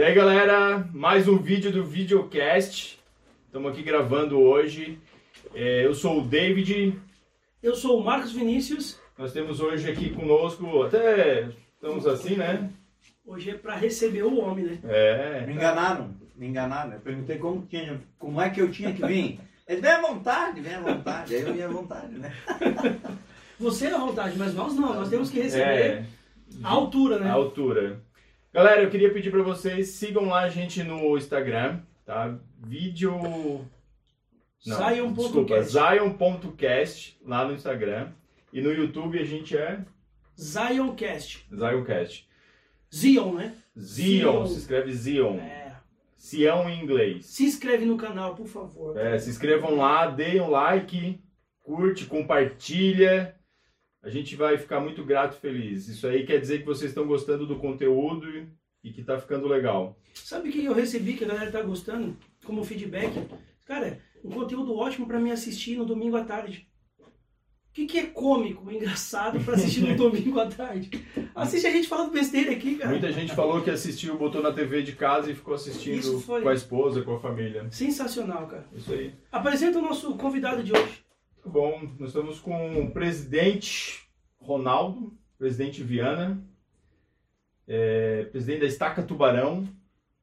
Daí galera, mais um vídeo do Videocast. Estamos aqui gravando hoje. É, eu sou o David. Eu sou o Marcos Vinícius. Nós temos hoje aqui conosco, até estamos assim, né? Hoje é para receber o homem, né? É. Me enganaram, me enganaram. Eu perguntei como, tinha, como é que eu tinha que vir. Eles vem à vontade, vem à vontade. Aí eu vim à vontade, né? Você é à vontade, mas nós não. Nós temos que receber É, a altura, né? a altura. Galera, eu queria pedir para vocês, sigam lá a gente no Instagram, tá? Vídeo... Não, desculpa, Zion.cast lá no Instagram. E no YouTube a gente é Zioncast. Zioncast. Zion, né? Zion, Zion. se escreve Zion. É. Sião em inglês. Se inscreve no canal, por favor. É, se inscrevam lá, deem um like, curte, compartilha. A gente vai ficar muito grato e feliz. Isso aí quer dizer que vocês estão gostando do conteúdo e que tá ficando legal. Sabe o que eu recebi que a galera tá gostando como feedback? Cara, um conteúdo ótimo para mim assistir no domingo à tarde. O que, que é cômico, engraçado para assistir no domingo à tarde? Assiste a gente falando besteira aqui, cara. Muita gente falou que assistiu, botou na TV de casa e ficou assistindo foi- com a esposa, com a família. Sensacional, cara. Isso aí. Apresenta o nosso convidado de hoje. Tá bom, nós estamos com o presidente Ronaldo, presidente Viana, é, presidente da Estaca Tubarão,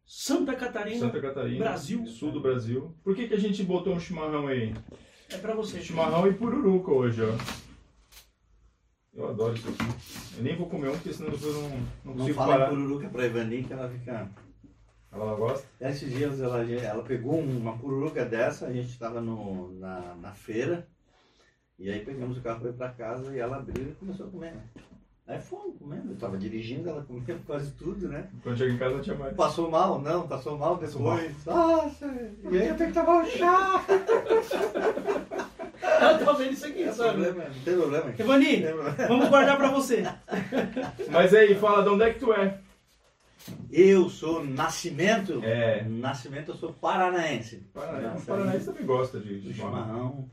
Santa Catarina, Santa Catarina, Brasil. sul do Brasil. Por que, que a gente botou um chimarrão aí? É pra você. Chimarrão e pururuca hoje, ó. Eu adoro isso aqui. Eu nem vou comer um, porque senão depois eu não, não Não consigo fala em parar. pururuca pra Ivani que ela fica. Ela não gosta? Esses dias ela, ela pegou uma pururuca dessa, a gente estava no, na, na feira, e aí pegamos o carro foi pra casa e ela abriu e começou a comer. né? Aí fomos comendo, eu tava dirigindo, ela comendo quase tudo, né? Quando chega em casa não tinha mais. Passou mal? Não, passou mal Passou mal. depois. Nossa! E aí eu tenho que tomar um chá! Ela tá vendo isso aqui, Não tem sabe? problema, não tem problema. Evani, Não tem problema. vamos guardar pra você. Mas aí, fala de onde é que tu é? Eu sou nascimento. É. Nascimento, eu sou paranaense. O Paranaense também gosta de do chimarrão. chimarrão.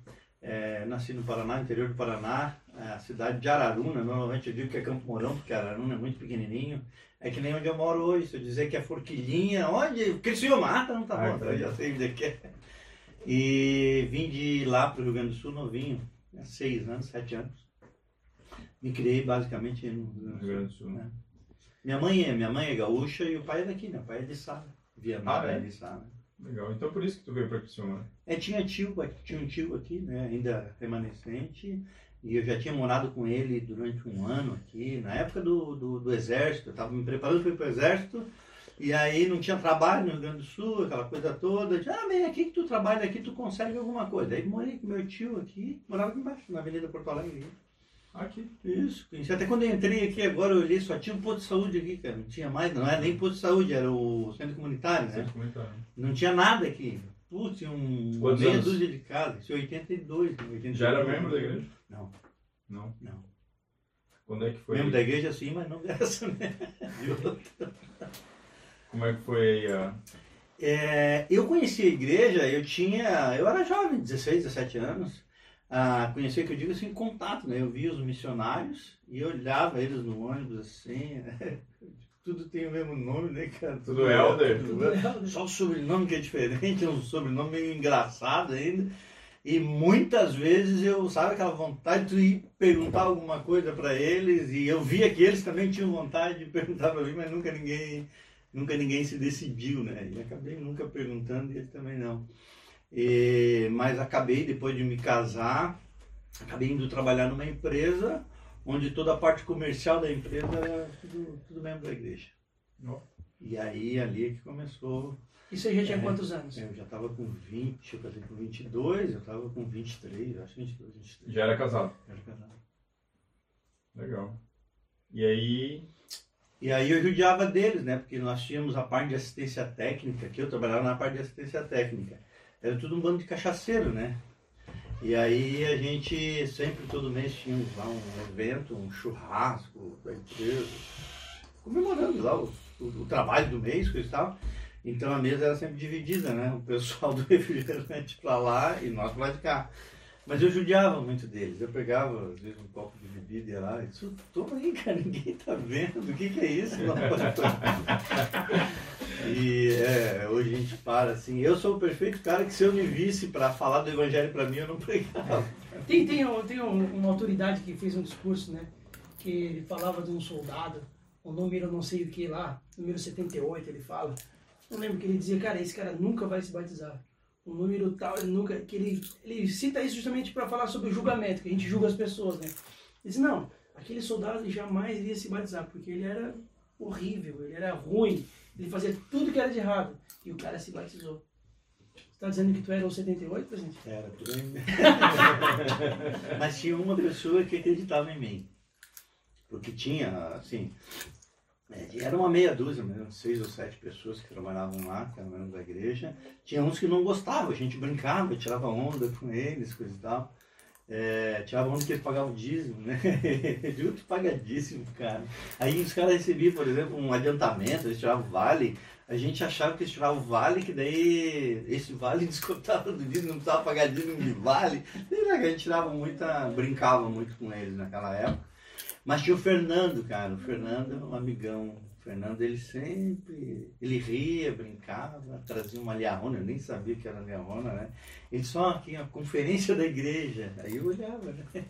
É, nasci no Paraná, interior do Paraná, é, a cidade de Araruna. Normalmente eu digo que é Campo Mourão, porque Araruna é muito pequenininho. É que nem onde eu moro hoje. Se eu dizer que é Forquilhinha, onde? Criciúma, ah, tá, não tá Ah, bom, tá. eu já sei onde é que é. E vim de lá para o Rio Grande do Sul novinho, há seis anos, sete anos. Me criei basicamente no No Rio Grande do Sul. né? Minha mãe é, minha mãe é gaúcha e o pai é daqui, meu pai é de Sara. Viana Ah, é? de Sara. Legal. Então por isso que tu veio pra Criciúma. É, tinha tio, tinha um tio aqui, né, ainda remanescente, e eu já tinha morado com ele durante um ano aqui, na época do, do, do exército, eu estava me preparando para ir para o exército, e aí não tinha trabalho no Rio Grande do Sul, aquela coisa toda, de, ah, vem aqui que tu trabalha aqui, tu consegue alguma coisa. Aí morei com meu tio aqui, morava aqui embaixo, na Avenida Porto Alegre. Aqui. Isso, conheci. Até quando eu entrei aqui agora, eu olhei, só tinha um posto de saúde aqui, cara, não tinha mais, não era nem posto de saúde, era o centro comunitário, né? Sem comentário. Não tinha nada aqui. Putz, tinha um, Quantos meia anos? dúzia de casa. Isso é 82. 82. Já era membro da igreja? Não, Não. não. Quando é que foi? Membro da igreja sim, mas não dessa, né? Como é que foi aí a. É, eu conheci a igreja, eu tinha. Eu era jovem, 16, 17 anos. Ah, conheci, que eu digo assim, contato, né? Eu via os missionários e eu olhava eles no ônibus assim. Tudo tem o mesmo nome, né, cara? Tudo Helder. Tudo Helder. Só o sobrenome que é diferente, é um sobrenome meio engraçado ainda. E muitas vezes eu, sabe, aquela vontade de ir perguntar alguma coisa para eles, e eu via que eles também tinham vontade de perguntar para mim, mas nunca ninguém, nunca ninguém se decidiu, né? E acabei nunca perguntando e eles também não. E, mas acabei, depois de me casar, acabei indo trabalhar numa empresa onde toda a parte comercial da empresa era tudo, tudo membro da igreja. Ó. E aí ali é que começou Isso aí já tinha É. quantos anos? eu já estava com 20, eu casei com 22, eu estava com 23, acho que 22, 23. Já era casado. Já era casado. Legal. E aí. E aí eu judiava deles, né? Porque nós tínhamos a parte de assistência técnica, que eu trabalhava na parte de assistência técnica. Era tudo um bando de cachaceiro, né? E aí a gente sempre, todo mês, tínhamos lá um evento, um churrasco da empresa, comemorando lá o, o, o trabalho do mês, coisa e tal. Então a mesa era sempre dividida, né? O pessoal do refrigerante pra lá e nós pra lá de cá. Mas eu judiava muito deles. Eu pegava, às vezes, um copo de bebida e lá e toma aí, cara, ninguém tá vendo. O que, que é isso? E é, hoje a gente para assim. Eu sou o perfeito cara que se eu me visse para falar do evangelho para mim, eu não pregava. Tem, tem, um- tem um- uma autoridade que fez um discurso, né? Que ele falava de um soldado, o número não sei o que lá, número 78, ele fala. Não lembro que ele dizia, cara, esse cara nunca vai se batizar. O número tal, ele nunca. Que ele, ele cita isso justamente para falar sobre o julgamento, que a gente julga as pessoas, né? Ele diz, não, aquele soldado jamais iria se batizar, porque ele era horrível, ele era ruim, ele fazia tudo que era de errado. E o cara se batizou. Você tá dizendo que tu era o 78, presidente? Era tudo bem. Mas tinha uma pessoa que acreditava em mim. Porque tinha, assim, é, era uma meia dúzia, mesmo, seis ou sete pessoas que trabalhavam lá, que eram membros da igreja. Tinha uns que não gostavam, a gente brincava, tirava onda com eles, coisa e tal. É, tirava onda que eles pagavam dízimo, né? Juro que paga cara. Aí os caras recebiam, por exemplo, um adiantamento, eles tiravam vale. A gente achava que eles tiravam vale, que daí esse vale descontava do dízimo, não precisava pagar dízimo de vale. A gente tirava muita, brincava muito com eles naquela época. Mas tinha o Fernando, cara. O Fernando é um amigão. Fernando, ele sempre. Ele ria, brincava, trazia uma liarrona. Eu nem sabia que era liarrona, né? Ele só aqui, a conferência da igreja. Aí eu olhava, né?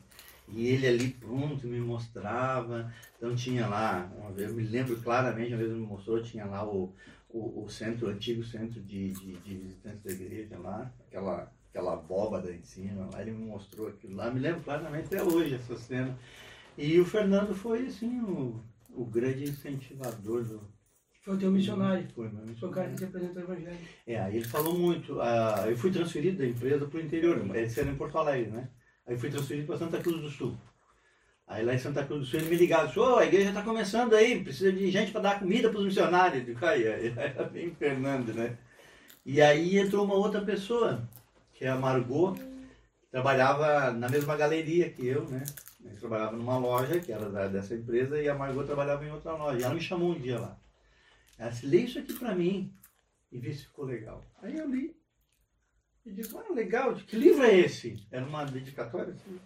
E ele ali pronto me mostrava. Então tinha lá, uma vez, eu me lembro claramente, uma vez ele me mostrou, tinha lá o, o, o centro, o antigo centro de, de, de visitantes da igreja lá, aquela, aquela abóbada em cima, lá ele me mostrou aquilo lá. Me lembro claramente até hoje essa cena. E o Fernando foi, assim, o, o grande incentivador do. Foi o teu missionário. Foi, meu Foi o cara que missionário. te apresentou o evangelho. É, aí ele falou muito. ah, eu fui transferido da empresa para o interior, esse era em Porto Alegre, né? Aí fui transferido para Santa Cruz do Sul. Aí lá em Santa Cruz do Sul ele me ligava, disse, ô, a igreja está começando aí, precisa de gente para dar comida para os missionários. Eu aí era bem Fernando, né? E aí entrou uma outra pessoa, que é a Margot, que trabalhava na mesma galeria que eu, né? Eu trabalhava numa loja, que era da- dessa empresa, e a Margot trabalhava em outra loja. E ela me chamou um dia lá. Ela disse, lê isso aqui para mim e vê se ficou legal. Aí eu li. E disse, ah, legal, que livro é esse? Era uma dedicatória, assim,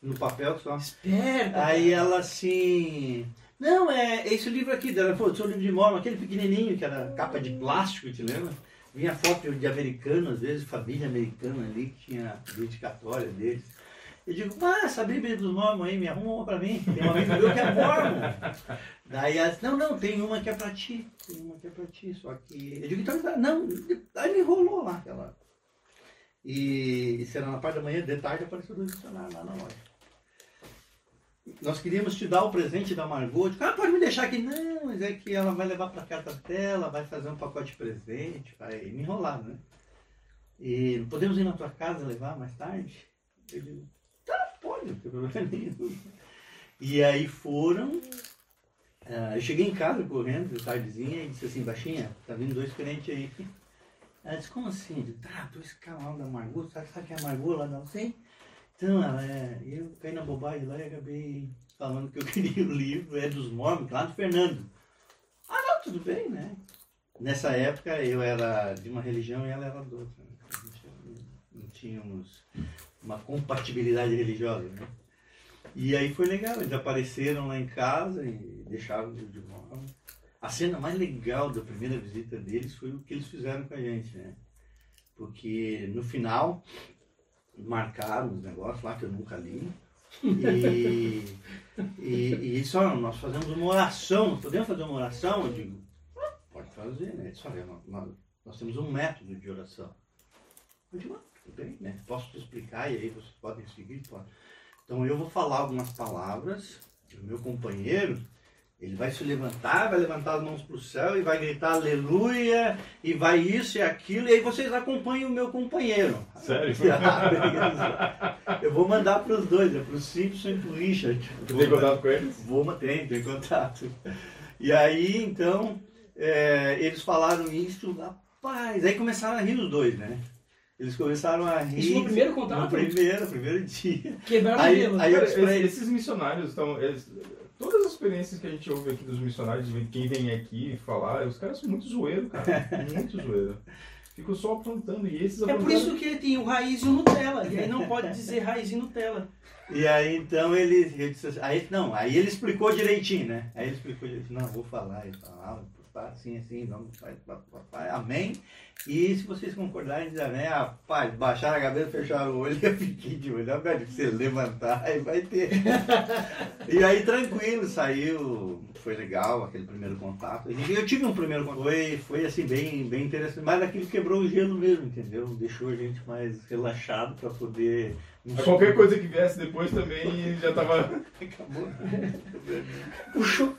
no papel só. Esperta! Aí ela assim. Não, é esse livro aqui dela. Ela falou, seu livro de Mormon, aquele pequenininho que era capa de plástico, te lembra? Vinha foto de americano, às vezes, família americana ali, que tinha dedicatória deles. Eu digo, ah, essa Bíblia dos Mormon aí, me arruma uma pra mim. Tem um amigo meu que é Mormon. Daí ela disse, não, não, tem uma que é pra ti. Tem uma que é pra ti, só que. Eu digo, então, tá, não. Aí me enrolou lá aquela. E era na parte da manhã, de tarde apareceu dois missionários lá na loja nós queríamos te dar o presente da Margot. Ah, pode me deixar aqui. Não, mas é que ela vai levar para casa dela, vai fazer um pacote de presente, vai me enrolar, né? E podemos ir na tua casa levar mais tarde? Eu digo, não tem problema nenhum. E aí foram. ah, eu cheguei em casa correndo, de tardezinha, e disse assim, baixinha, tá vindo dois crentes aí. Ela disse, como assim? Digo, tá, dois caras lá da Margot, sabe, sabe que é Margot lá não sei? Então, ela é, eu caí na bobagem lá e acabei falando que eu queria o livro, é dos Mormons, lá do Fernando. Ah, não, tudo bem, né? Nessa época eu era de uma religião e ela era de outra. né? Não tínhamos uma compatibilidade religiosa, né? E aí foi legal, eles apareceram lá em casa e deixaram de Mormon. A cena mais legal da primeira visita deles foi o que eles fizeram com a gente, né? Porque no final marcaram os negócios lá que eu nunca li. E, e, e só nós fazemos uma oração, podemos fazer uma oração? Eu digo, "Ah, pode fazer, né? Eles nós, nós temos um método de oração. Eu digo, ah, tudo bem, né? Posso te explicar e aí vocês podem seguir? Pode. Então eu vou falar algumas palavras, o meu companheiro, ele vai se levantar, vai levantar as mãos para o céu e vai gritar aleluia, e vai isso e aquilo, e aí vocês acompanham o meu companheiro. Sério? Ah. Eu vou mandar para os dois, é para o Simpson e para o Richard. Tu tem contato com eles? Vou manter, tem contato. E aí, então, é, eles falaram isso, rapaz. Aí começaram a rir os dois, né? Eles começaram a rir. Isso no primeiro contato? No primeiro, primeiro dia. Quebraram Aí- o gelo. aí eu Cara, esses, ele- esses missionários estão. todas as experiências que a gente ouve aqui dos missionários, de quem vem aqui falar, os caras são muito zoeiro, cara. Muito zoeiro. Ficam só aprontando. E esses É por isso que tem o raiz e o Nutella. E aí não pode dizer raiz e Nutella. E aí, então, ele, disse assim- aí, não, aí ele explicou direitinho, né? Aí ele explicou direitinho, não, vou falar e tal, tá assim, assim, Pai, do Pai, do Pai, amém. E se vocês concordarem, diz amém, rapaz, baixaram a cabeça, fecharam o olho, eu fiquei de olho, de você levantar, aí vai ter. e aí, tranquilo, saiu, foi legal aquele primeiro contato. E eu tive um primeiro contato, foi, foi assim, bem, bem interessante, mas aquilo quebrou o gelo mesmo, entendeu? Deixou a gente mais relaxado para poder Qualquer coisa que viesse depois também já tava. Acabou. Puxou.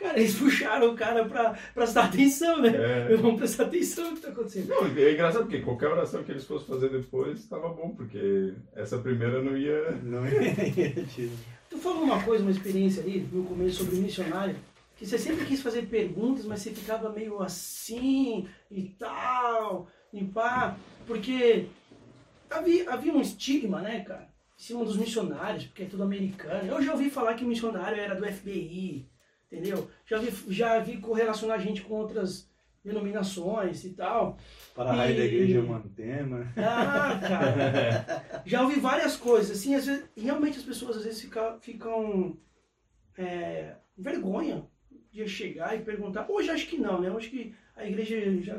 Cara, eles puxaram o cara pra prestar atenção, né? É. Vamos prestar atenção no que tá acontecendo. Não, é engraçado porque qualquer oração que eles fossem fazer depois estava bom, porque essa primeira não ia. Não ia. Tu falou uma coisa, uma experiência ali no começo sobre o missionário, que você sempre quis fazer perguntas, mas você ficava meio assim e tal, e pá, porque havia, havia um estigma, né, cara, em cima dos missionários, porque é tudo americano. Eu já ouvi falar que missionário era do FBI, entendeu? Já vi, já vi correlacionar a gente com outras denominações e tal. Para a raio da igreja Mantena. Ah, cara. Já ouvi várias coisas, assim, às vezes, realmente as pessoas às vezes ficam, ficam é, vergonha de chegar e perguntar. Hoje acho que não, né? Eu acho que a igreja já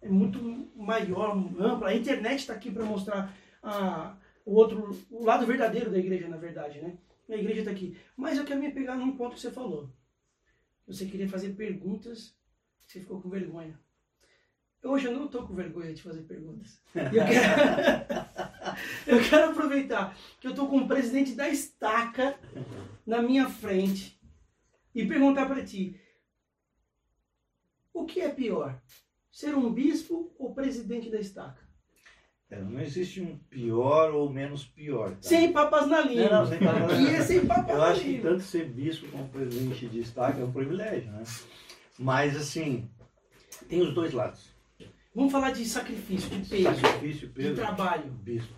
é muito maior, ampla. A internet está aqui para mostrar a, o outro, o lado verdadeiro da igreja, na verdade, né? A igreja está aqui. Mas eu quero me pegar num ponto que você falou. Você queria fazer perguntas, você ficou com vergonha. Hoje eu não estou com vergonha de fazer perguntas. Eu quero, eu quero aproveitar que eu estou com o presidente da estaca na minha frente e perguntar para ti: o que é pior? Ser um bispo ou presidente da estaca? É, não existe um pior ou menos pior. Tá? Sem papas na língua. Não, não, sem papas na língua. é sem papas Eu acho que tanto ser bispo como presidente de Estado é um privilégio, né? Mas, assim, tem os dois lados. Vamos falar de sacrifício, de peso, Sacrifício, de peso, trabalho. bispo.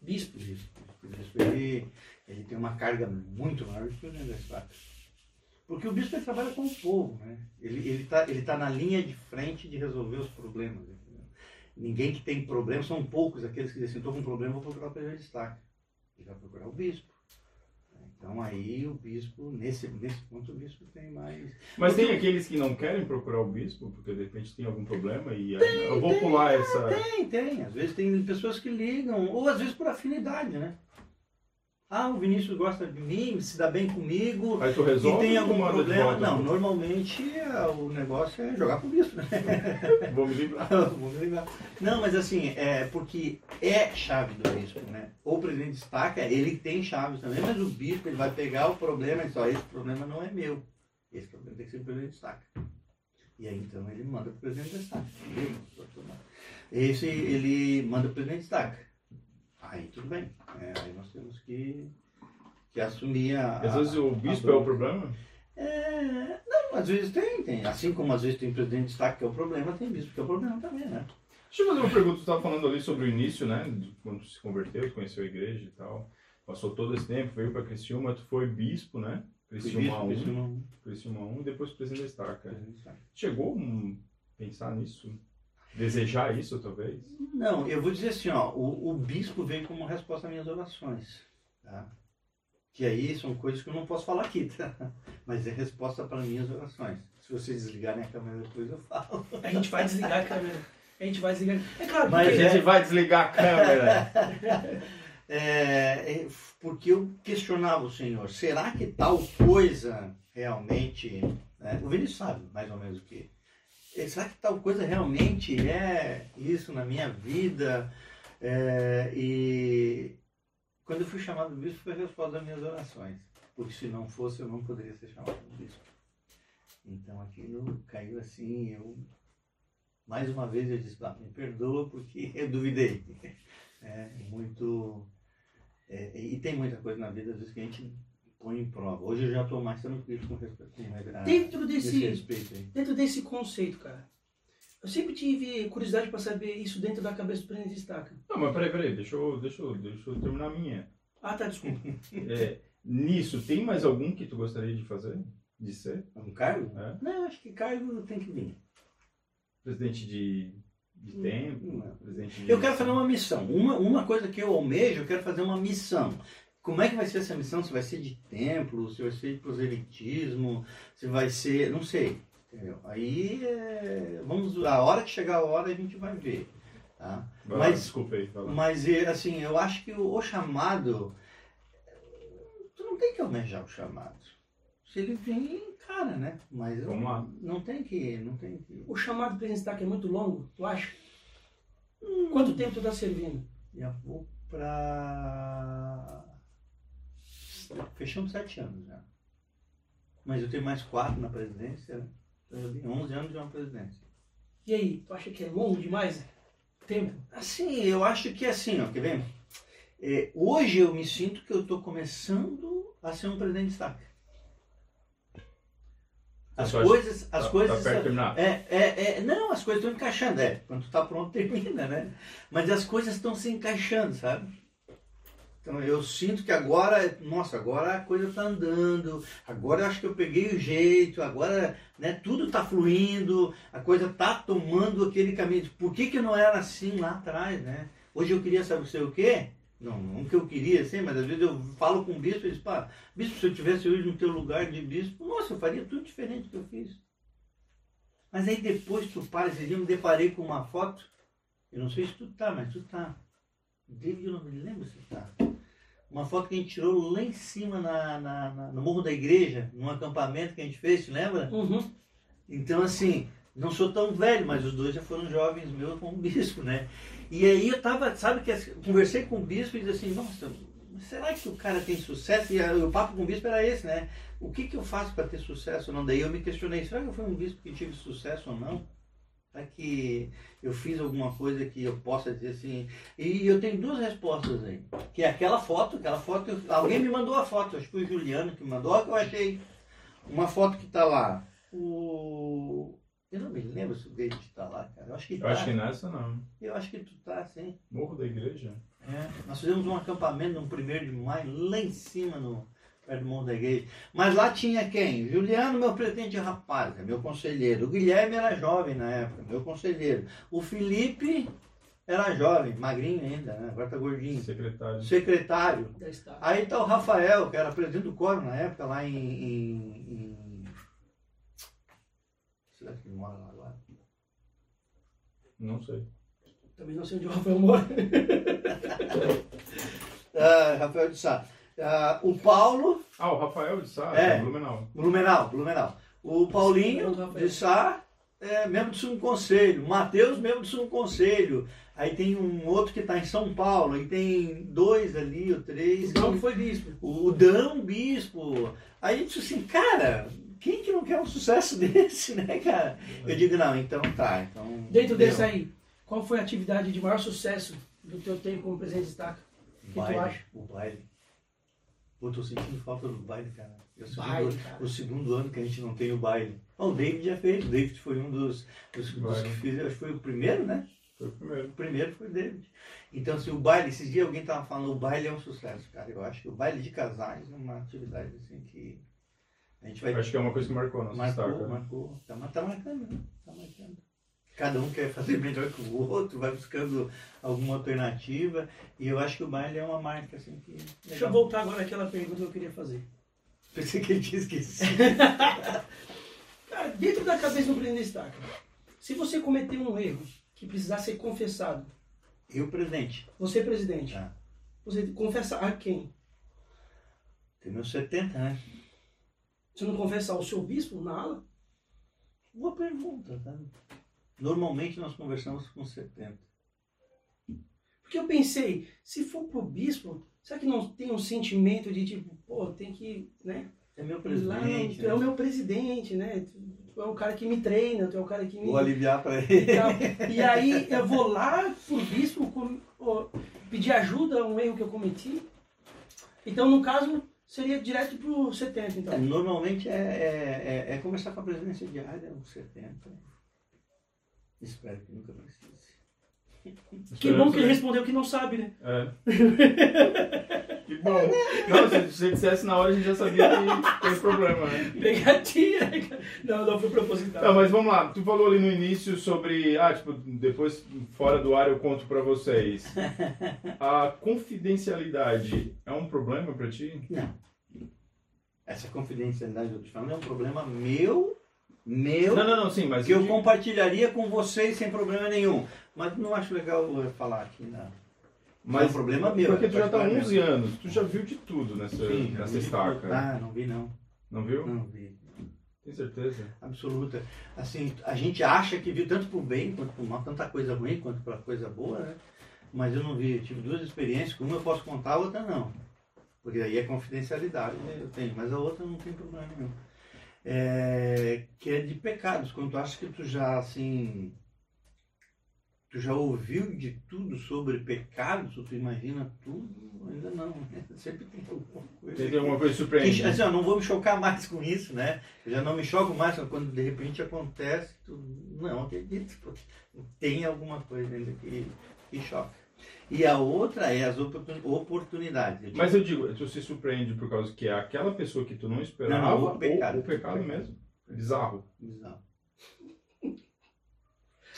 Bispo. Bispo. Bispo ele, ele tem uma carga muito maior do que o Estado. Porque o bispo trabalha com o povo, né? Ele está ele tá, ele tá na linha de frente de resolver os problemas. entendeu? Ninguém que tem problema, são poucos aqueles que dizem, assim, estou com problema, vou procurar o presidente de Estado. Ele vai procurar o bispo. Então aí o bispo, nesse, nesse ponto, o bispo tem mais. Mas tem aqueles que não querem procurar o bispo, porque de repente tem algum problema e aí eu vou pular essa. Tem, tem. Às vezes tem pessoas que ligam, ou às vezes por afinidade, né? Ah, o Vinícius gosta de mim, se dá bem comigo, Aí tu e resolve tem ou algum problema. volta? Não, normalmente é, o negócio é jogar pro bispo, né? Vou me livrar. Vamos ligar. Não, mas assim, é porque é chave do bispo, né? O presidente destaca, ele tem chaves também, mas o bispo ele vai pegar o problema e diz, ó, esse problema não é meu. Esse problema tem que ser o presidente destaca. E aí então ele manda pro presidente destaca. Esse ele manda pro presidente destaca. Aí tudo bem. É, aí nós temos que, que assumir a. Às vezes o bispo é o problema? é, não, às vezes tem, tem. Assim como às vezes tem presidente de destaque que é o problema, tem bispo que é o problema também, né? Deixa eu fazer uma pergunta. Tu estava falando ali sobre o início, né? Quando se converteu, conheceu a igreja e tal. Passou todo esse tempo, veio para Criciúma, tu foi bispo, né? Criciúma 1, Bispo, bispo Criciúma 1 e depois presidente de destaque. Chegou a pensar nisso? Desejar isso, talvez? Não, eu vou dizer assim, ó, o, o bispo veio como resposta às minhas orações, tá? Que aí são coisas que eu não posso falar aqui, tá? Mas é resposta para minhas orações. Se vocês desligarem a câmera depois eu falo. A gente vai desligar a câmera. A gente vai desligar. É claro, Mas porque a gente vai desligar a câmera. É, é, porque eu questionava o Senhor, será que tal coisa realmente. né? O Vinícius sabe mais ou menos o que. É, Será que tal coisa realmente é isso na minha vida? É, e quando eu fui chamado bispo, foi a resposta das minhas orações. Porque se não fosse, eu não poderia ser chamado bispo. Então aquilo caiu assim, eu. Mais uma vez eu disse, "Ah, me perdoa porque eu duvidei. É muito. é, e tem muita coisa na vida, às vezes, que a gente põe em prova. Hoje eu já estou mais tranquilo com respeito com a- dentro esse desse, respeito aí. dentro desse conceito, cara, eu sempre tive curiosidade para saber isso dentro da cabeça do presidente de estaca. Não, mas peraí, peraí, deixa eu, deixa eu, deixa eu terminar a minha. Ah, tá, desculpa. É, nisso, tem mais algum que tu gostaria de fazer? De ser? Um cargo? É. Não, acho que cargo tem que vir. Presidente de, de Hum, tempo? não. Presidente de Eu quero fazer uma missão. Uma, uma coisa que eu almejo, eu quero fazer uma missão. Como é que vai ser essa missão? Se vai ser de templo, se vai ser de proselitismo, se vai ser. não sei. Entendeu? Aí é, vamos. A hora que chegar a hora a gente vai ver. Tá? Vai lá, Mas, desculpa aí. mas é, assim, eu acho que o, o chamado. Tu não tem que almejar o chamado. Se ele vem, cara, né? Mas lá. não tem que. Não tem que. O chamado para destaque é muito longo, tu acha? Quanto tempo tu tá servindo? Já vou pra. Fechamos sete anos já. Mas eu tenho mais quatro na presidência. né? Então eu tenho 11 anos de uma presidência. E aí, tu acha que é longo demais? Tempo? Assim, eu acho que assim, ó, quer ver? É, hoje eu me sinto que eu estou começando a ser um presidente de destaque. As Você acha- coisas, as tá, coisas. Tá perto de terminar. É, é, é, não, as coisas estão encaixando, é. Quando tu tá pronto, termina, né? Mas as coisas estão se encaixando, sabe? Então eu sinto que agora, nossa, agora a coisa tá andando, agora eu acho que eu peguei o jeito, agora né, tudo tá fluindo, a coisa tá tomando aquele caminho. Por que, que não era assim lá atrás, né? Hoje eu queria saber sei o quê? Não, não que eu queria, assim, mas às vezes eu falo com o bispo e diz, pá, bispo, se eu tivesse hoje no teu lugar de bispo, nossa, eu faria tudo diferente do que eu fiz. Mas aí depois tu para, esse dia eu me deparei com uma foto, eu não sei se tu tá, mas tu tá. David, eu não me lembro se tá. Uma foto que a gente tirou lá em cima na, na- na- no morro da igreja, num acampamento que a gente fez, te lembra? Uhum. Então, assim, não sou tão velho, mas os dois já foram jovens meus como bispo, né? E aí eu tava, sabe, que assim, conversei com o bispo e disse assim, nossa, será que o cara tem sucesso? E o papo com o bispo era esse, né? O que, que eu faço para ter sucesso ou não? Daí eu me questionei, será que eu fui um bispo que tive sucesso ou não? Será que eu fiz alguma coisa que eu possa dizer assim? E eu tenho duas respostas aí. Que é aquela foto, aquela foto, alguém me mandou a foto, acho que foi o Juliano que me mandou, que eu achei uma foto que tá lá. O. Eu não me lembro se o David tá lá, cara. Eu acho que Eu tá. acho que nessa não. Eu acho que tu tá, sim. Morro da igreja? É. Nós fizemos um acampamento no primeiro de maio, lá em cima, no, perto do Monte da Igreja. Mas lá tinha quem? Juliano, meu presidente rapaz, é meu conselheiro. O Guilherme era jovem na época, meu conselheiro. O Felipe era jovem, magrinho ainda, né? agora tá gordinho. Secretário. Secretário. Aí tá o Rafael, que era presidente do coro na época, lá em. em, em... Será que ele mora lá agora? Não sei. Também não sei onde o Rafael mora. Ah, Rafael de Sá. Ah, o Paulo, Ah, o Rafael de Sá, É. é. Blumenau. Blumenau, Blumenau. O Paulinho Rafael. de Sá, é, membro do Sumo Conselho. Matheus, membro do Sumo Conselho. Aí tem um outro que está em São Paulo. Aí tem dois ali, ou três. Então que foi bispo. O Dão Bispo. Aí eu disse assim, cara, quem que não quer um sucesso desse, né, cara? Eu digo, não, então tá. Então, Dentro deu. desse aí, qual foi a atividade de maior sucesso do teu tempo como presidente de destaque? que tu baile, acha? O baile. Pô, tô sentindo falta do baile, cara. É o segundo, Baile, cara. o segundo ano que a gente não tem o baile. Ó, o David já fez. O David foi um dos, dos, dos que fez. Acho que foi o primeiro, né? Foi o primeiro. O primeiro foi o David. Então, se o baile, esses dias alguém tava falando, o baile é um sucesso, cara. Eu acho que o baile de casais é uma atividade assim que a gente vai. Eu acho que é uma coisa que marcou a nossa marcou, destaca. marcou. Tá, tá marcando, né? Tá marcando. Cada um quer fazer melhor que o outro, vai buscando alguma alternativa. E eu acho que o baile é uma marca assim que. Deixa eu voltar agora àquela pergunta que eu queria fazer. Pensei que ele tinha esquecido. Cara, dentro da cabeça do presidente de destaque, se você cometeu um erro que precisar ser confessado, E o presidente? você é presidente, Tá. você confessa a quem? Tem meus 70, né? Você não confessa ao seu bispo na ala? Boa pergunta, tá? Normalmente nós conversamos com 70. Porque eu pensei, se for pro bispo, será que não tem um sentimento de tipo, pô, tem que, né? É meu Lá, presidente. tu é o né? meu presidente, né? Tu, é o cara que me treina, tu é o cara que me. Vou aliviar para ele. e. E aí eu vou lá pro bispo com- pedir ajuda a um erro que eu cometi. Então, no caso, seria direto pro 70, É, então. Normalmente é, é, é, é conversar com a presidência diária, uns 70. Espero que nunca precise. Que bom que ele respondeu que não sabe, né? É. que bom. Não, se você dissesse na hora, a gente já sabia que tem problema, né? Pegadinha, né? Não, não foi proposital. Não, mas vamos lá. Tu falou ali no início sobre. Ah, tipo, depois, fora do ar, eu conto pra vocês. A confidencialidade é um problema pra ti? Não. Essa confidencialidade que eu te falando é um problema meu, meu, Não, não, não, sim, mas. que eu digo- compartilharia com vocês sem problema nenhum. Mas não acho legal eu falar aqui, não. Mas é um problema meu, Porque é tu já tá há particular 11 meu. anos, tu já viu de tudo nessa, Sim, nessa estaca. tudo. Ah, não vi não. Não viu? Não vi. Tem certeza? Absoluta. Assim, a gente acha que viu tanto por bem quanto por mal, tanta coisa ruim quanto por coisa boa, né? Mas eu não vi. Eu tive duas experiências, uma eu posso contar, a outra não. Porque aí é confidencialidade, né? eu tenho, mas a outra não tem problema nenhum. É, que é de pecados, quando tu acha que tu já, assim, tu já ouviu de tudo sobre pecados, tu imagina tudo, ainda não, né? Sempre tem alguma coisa. Tem alguma coisa surpreendente? assim, ó, não vou me chocar mais com isso, né? Eu já não me choco mais quando de repente acontece. Tu, não acredito. Tem alguma coisa ainda que, que choca. E a outra é as oportun- oportunidades. Eu Mas eu digo, tu se surpreende por causa que é aquela pessoa que tu não esperava Não, não, o ou pecado. o pecado mesmo. Bizarro. bizarro.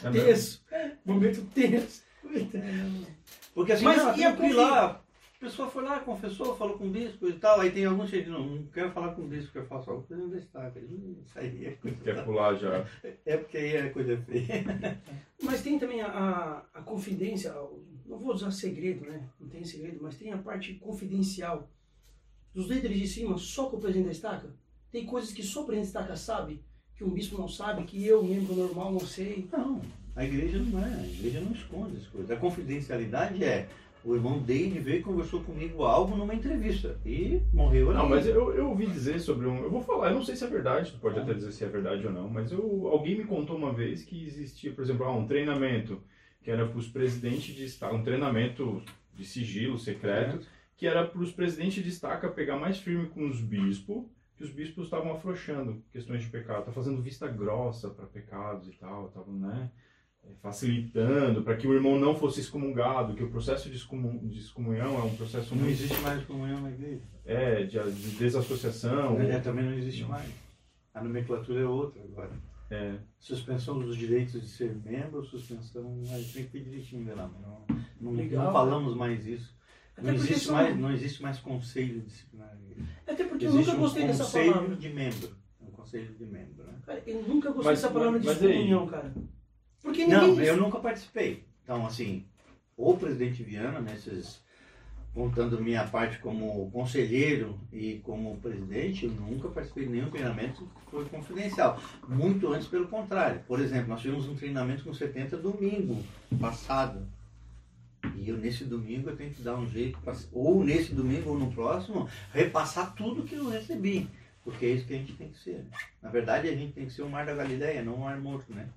É? Tenso. Momento tenso. Porque assim, Mas não, e a tranquilo, lá, a pessoa foi lá, confessou, falou com o bispo e tal. Aí tem alguns que não, não quero falar com o bispo, quero falar só com o presidente da estaca. Hum, Isso aí é coisa. Quer pular já. É porque aí é coisa feia. Mas tem também a, a, a confidência, não vou usar segredo, né? Não tem segredo, mas tem a parte confidencial dos líderes de cima só com o presidente da estaca. Tem coisas que só o presidente da estaca sabe, que um bispo não sabe, que eu, membro normal, não sei. Não, a igreja não é, a igreja não esconde as coisas. A confidencialidade é o irmão Dave veio e conversou comigo algo numa entrevista e morreu ali. Não, mas eu, eu ouvi dizer sobre um. Eu vou falar, eu não sei se é verdade, tu pode até dizer se é verdade ou não, mas eu, alguém me contou uma vez que existia, por exemplo, ah, um treinamento que era para os presidentes de Estado, um treinamento de sigilo secreto, que era para os presidentes de estaca pegar mais firme com os bispos, que os bispos estavam afrouxando questões de pecado, tá fazendo vista grossa para pecados e tal, estavam, né? Facilitando para que o irmão não fosse excomungado, que o processo de, excomun- de excomunhão é um processo Não muito existe mais comunhão na igreja. é, de, de desassociação. É, também não existe mais. A nomenclatura é outra agora. É, Suspensão dos direitos de ser membro, suspensão. A gente tem que ver direitinho de lá, mas não, não, Legal. não falamos mais isso. Não Até porque existe, são- mais, não existe mais conselho disciplinar. na igreja. Até porque eu Existe nunca um gostei dessa conselho palavra. de membro. Um conselho de membro, né? Cara, eu nunca gostei Mas- dessa palavra de mas aí- excomunhão, cara. Porque ninguém. Não, eu nunca participei. Então, assim, o presidente Viana, nesses, contando minha parte como conselheiro e como presidente, eu nunca participei de nenhum treinamento que foi confidencial. Muito antes, pelo contrário. Por exemplo, nós tivemos um treinamento com 70 domingo passado. E eu, nesse domingo, eu tenho que dar um jeito, ou nesse domingo ou no próximo, repassar tudo que eu recebi. Porque é isso que a gente tem que ser. Na verdade, a gente tem que ser o Mar da Galileia, não o Mar Morto, né?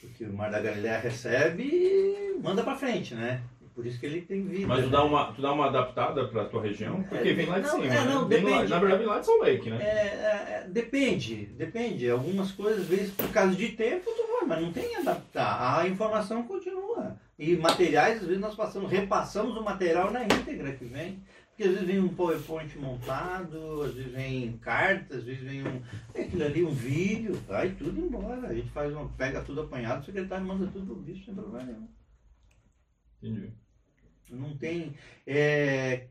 Porque o Mar da Galileia recebe e manda pra frente, né? Por isso que ele tem vida. mas tu né? dá uma, tu dá uma adaptada pra tua região? Porque É, vem lá de não, cima, é, né? não, lá- depende. na verdade, vem lá de Salt Lake, né? É, é, é, depende, depende. Algumas coisas, às vezes, por causa de tempo, tu vai, mas não tem que adaptar. A informação continua. E materiais, às vezes, nós passamos, repassamos o material na íntegra que vem. Porque às vezes vem um PowerPoint montado, às vezes vem cartas, às vezes vem um. é Aquilo ali, um vídeo, vai tudo embora. A gente faz uma, pega tudo apanhado, o secretário manda tudo pro bicho sem problema nenhum. Entendi. Não tem. é,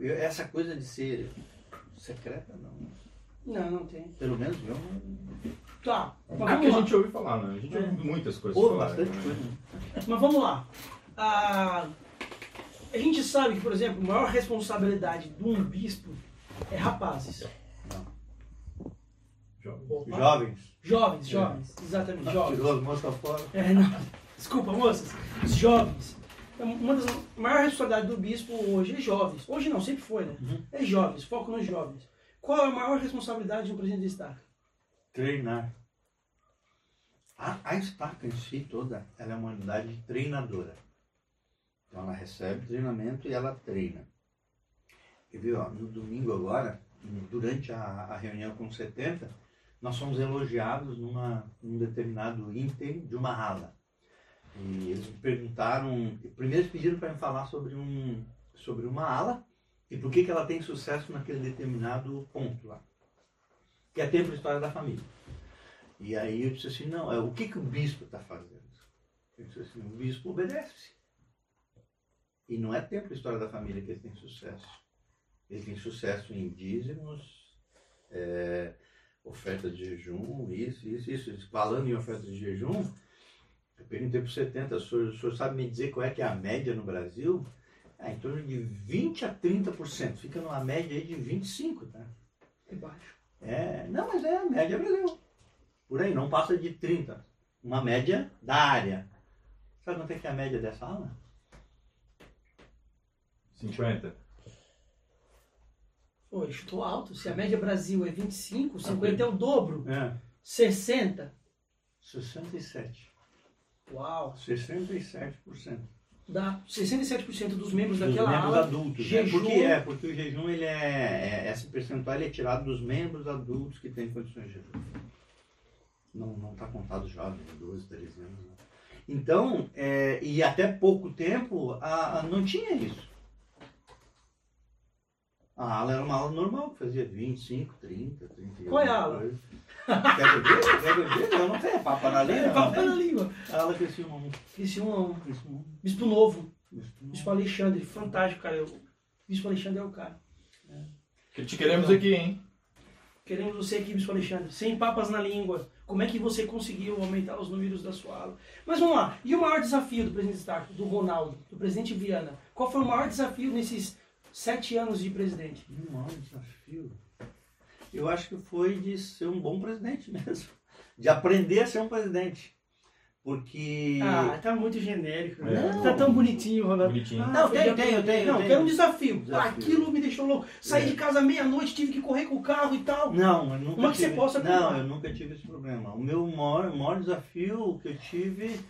essa coisa de ser secreta, não. Não, não tem. Pelo menos eu não. Tá, mas É que a gente ouve falar, né? A gente É. ouve muitas coisas Ou falar. bastante né? coisa. Mas vamos lá. Ah, a gente sabe que, por exemplo, a maior responsabilidade de um bispo é rapazes. Opa. Jovens. Jovens, jovens. Exatamente, jovens. Tirou as moças fora. É, não. Desculpa, moças. Os jovens. Então, Uma das maiores responsabilidades do bispo hoje é jovens. Hoje não, sempre foi, né? Uhum. É jovens, foco nos jovens. Qual é a maior responsabilidade de um presidente de estaca? Treinar. A, a estaca em si toda, ela é uma unidade treinadora. Então ela recebe treinamento e ela treina. E viu, ó, no domingo agora, durante a, a reunião com 70, nós fomos elogiados numa, num determinado item de uma ala. E eles me perguntaram, primeiro pediram para me falar sobre, um, sobre uma ala e por que, que ela tem sucesso naquele determinado ponto lá. Que é tempo história da família. E aí eu disse assim, não, é, o que, que o bispo está fazendo? Ele disse assim, o bispo obedece. E não é tempo de história da família que ele tem sucesso. Ele tem sucesso em dízimos, é, oferta de jejum, isso, isso, isso. Falando em oferta de jejum, eu perguntei para o 70, o senhor, o senhor sabe me dizer qual é que é a média no Brasil? É, em torno de 20 a 30%. Fica numa média aí de 25%, tá? É baixo. É, não, mas é a média Brasil. Por aí, não passa de 30%. Uma média da área. Sabe quanto é que é a média dessa aula? 50. Pô, chutou alto. Se a média Brasil é 25, 50 é o dobro. É, 60. 67. Uau. 67%. Dá 67% dos membros Dos daquela membros ala. adultos. Né? jejum. Porque, é, porque o jejum, ele é, é- esse percentual ele é tirado dos membros adultos que têm condições de jejum. Não está contado jovens, 12, 13 anos. Não. Então, é, e até pouco tempo, a, a- não tinha isso. A ala era uma ala normal, que fazia 25, 30, 31. Qual é a ala? Quer que eu diga? Quer que eu diga? Eu não tenho, papo na língua. É, não papo tem. na língua. A ala crescia um. Um a um. crescia um, Bispo Novo. um. Bispo Alexandre. Fantástico, cara. O Bispo Alexandre é o cara. Que te queremos aqui, hein? Queremos você aqui, Bispo Alexandre. Sem papas na língua. Como é que você conseguiu aumentar os números da sua ala? Mas vamos lá. E o maior desafio do presidente Stark, do Ronaldo, do presidente Viana? Qual foi o maior desafio nesses sete anos de presidente? Um maior desafio. Eu acho que foi de ser um bom presidente mesmo. De aprender a ser um presidente. Porque. Ah, tá muito genérico. né? É. Tá tão bonitinho, Ronaldo. Bonitinho. Ah, Não, tem, de tem, eu tenho, Não, tem um desafio. Desafio. Aquilo me deixou louco. Saí É. de casa meia-noite, tive que correr com o carro e tal. Não, eu nunca Uma que tive, você possa Não, eu nunca tive esse problema. O meu maior, o maior desafio que eu tive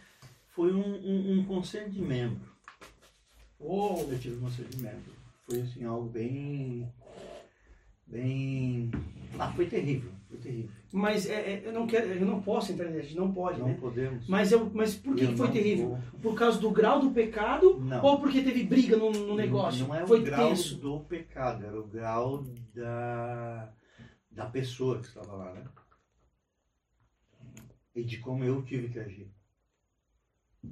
foi um, um, um conselho de membro. Uou. Eu tive um conselho de membro. Foi assim, algo bem. Bem. Ah, foi terrível. Foi terrível. Mas é, é, eu não quero, eu não posso entrar nisso, gente não pode, não né? podemos. Mas, eu, mas por que, Eu foi não terrível? vou- Por causa do grau do pecado Não. ou porque teve briga no, no negócio? Não é o foi grau tenso. do pecado, era o grau da, da pessoa que estava lá, né? E de como eu tive que agir.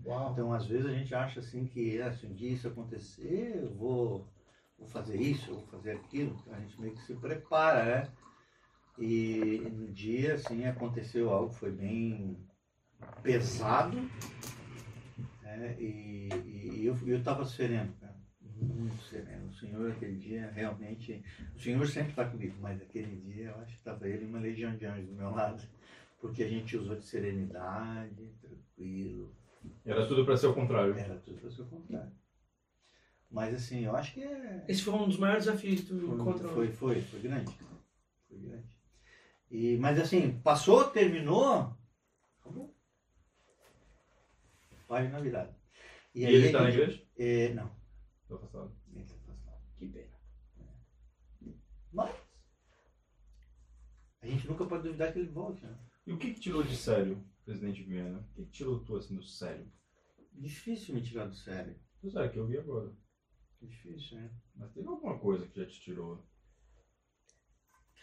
Uau. Então, às vezes a gente acha assim que ah, se um dia isso acontecer, eu vou, vou fazer isso, vou fazer aquilo. A gente meio que se prepara, né? E um dia, assim, aconteceu algo foi bem pesado. né? E, e eu eu estava sereno, cara. Muito sereno. O Senhor, aquele dia, realmente. O Senhor sempre está comigo, mas aquele dia eu acho que estava ele uma legião de anjos do meu lado. Porque a gente usou de serenidade, tranquilo, Era tudo pra ser o contrário. era tudo para ser o contrário. Mas assim, eu acho que é. Esse foi um dos maiores desafios que tu Foi, encontrou. foi, foi, foi grande. Foi grande. E, mas assim, passou, terminou, acabou. Página virada. E ele tá a na igreja? É, não. Tô afastado. Ele tá afastado. Que pena. Mas a gente nunca pode duvidar que ele volte, né? E o que que tirou de sério, presidente Viana? O que que tirou tu assim do sério? Difícil me tirar do sério. Pois é, que eu vi agora. Difícil, né? Mas teve alguma coisa que já te tirou.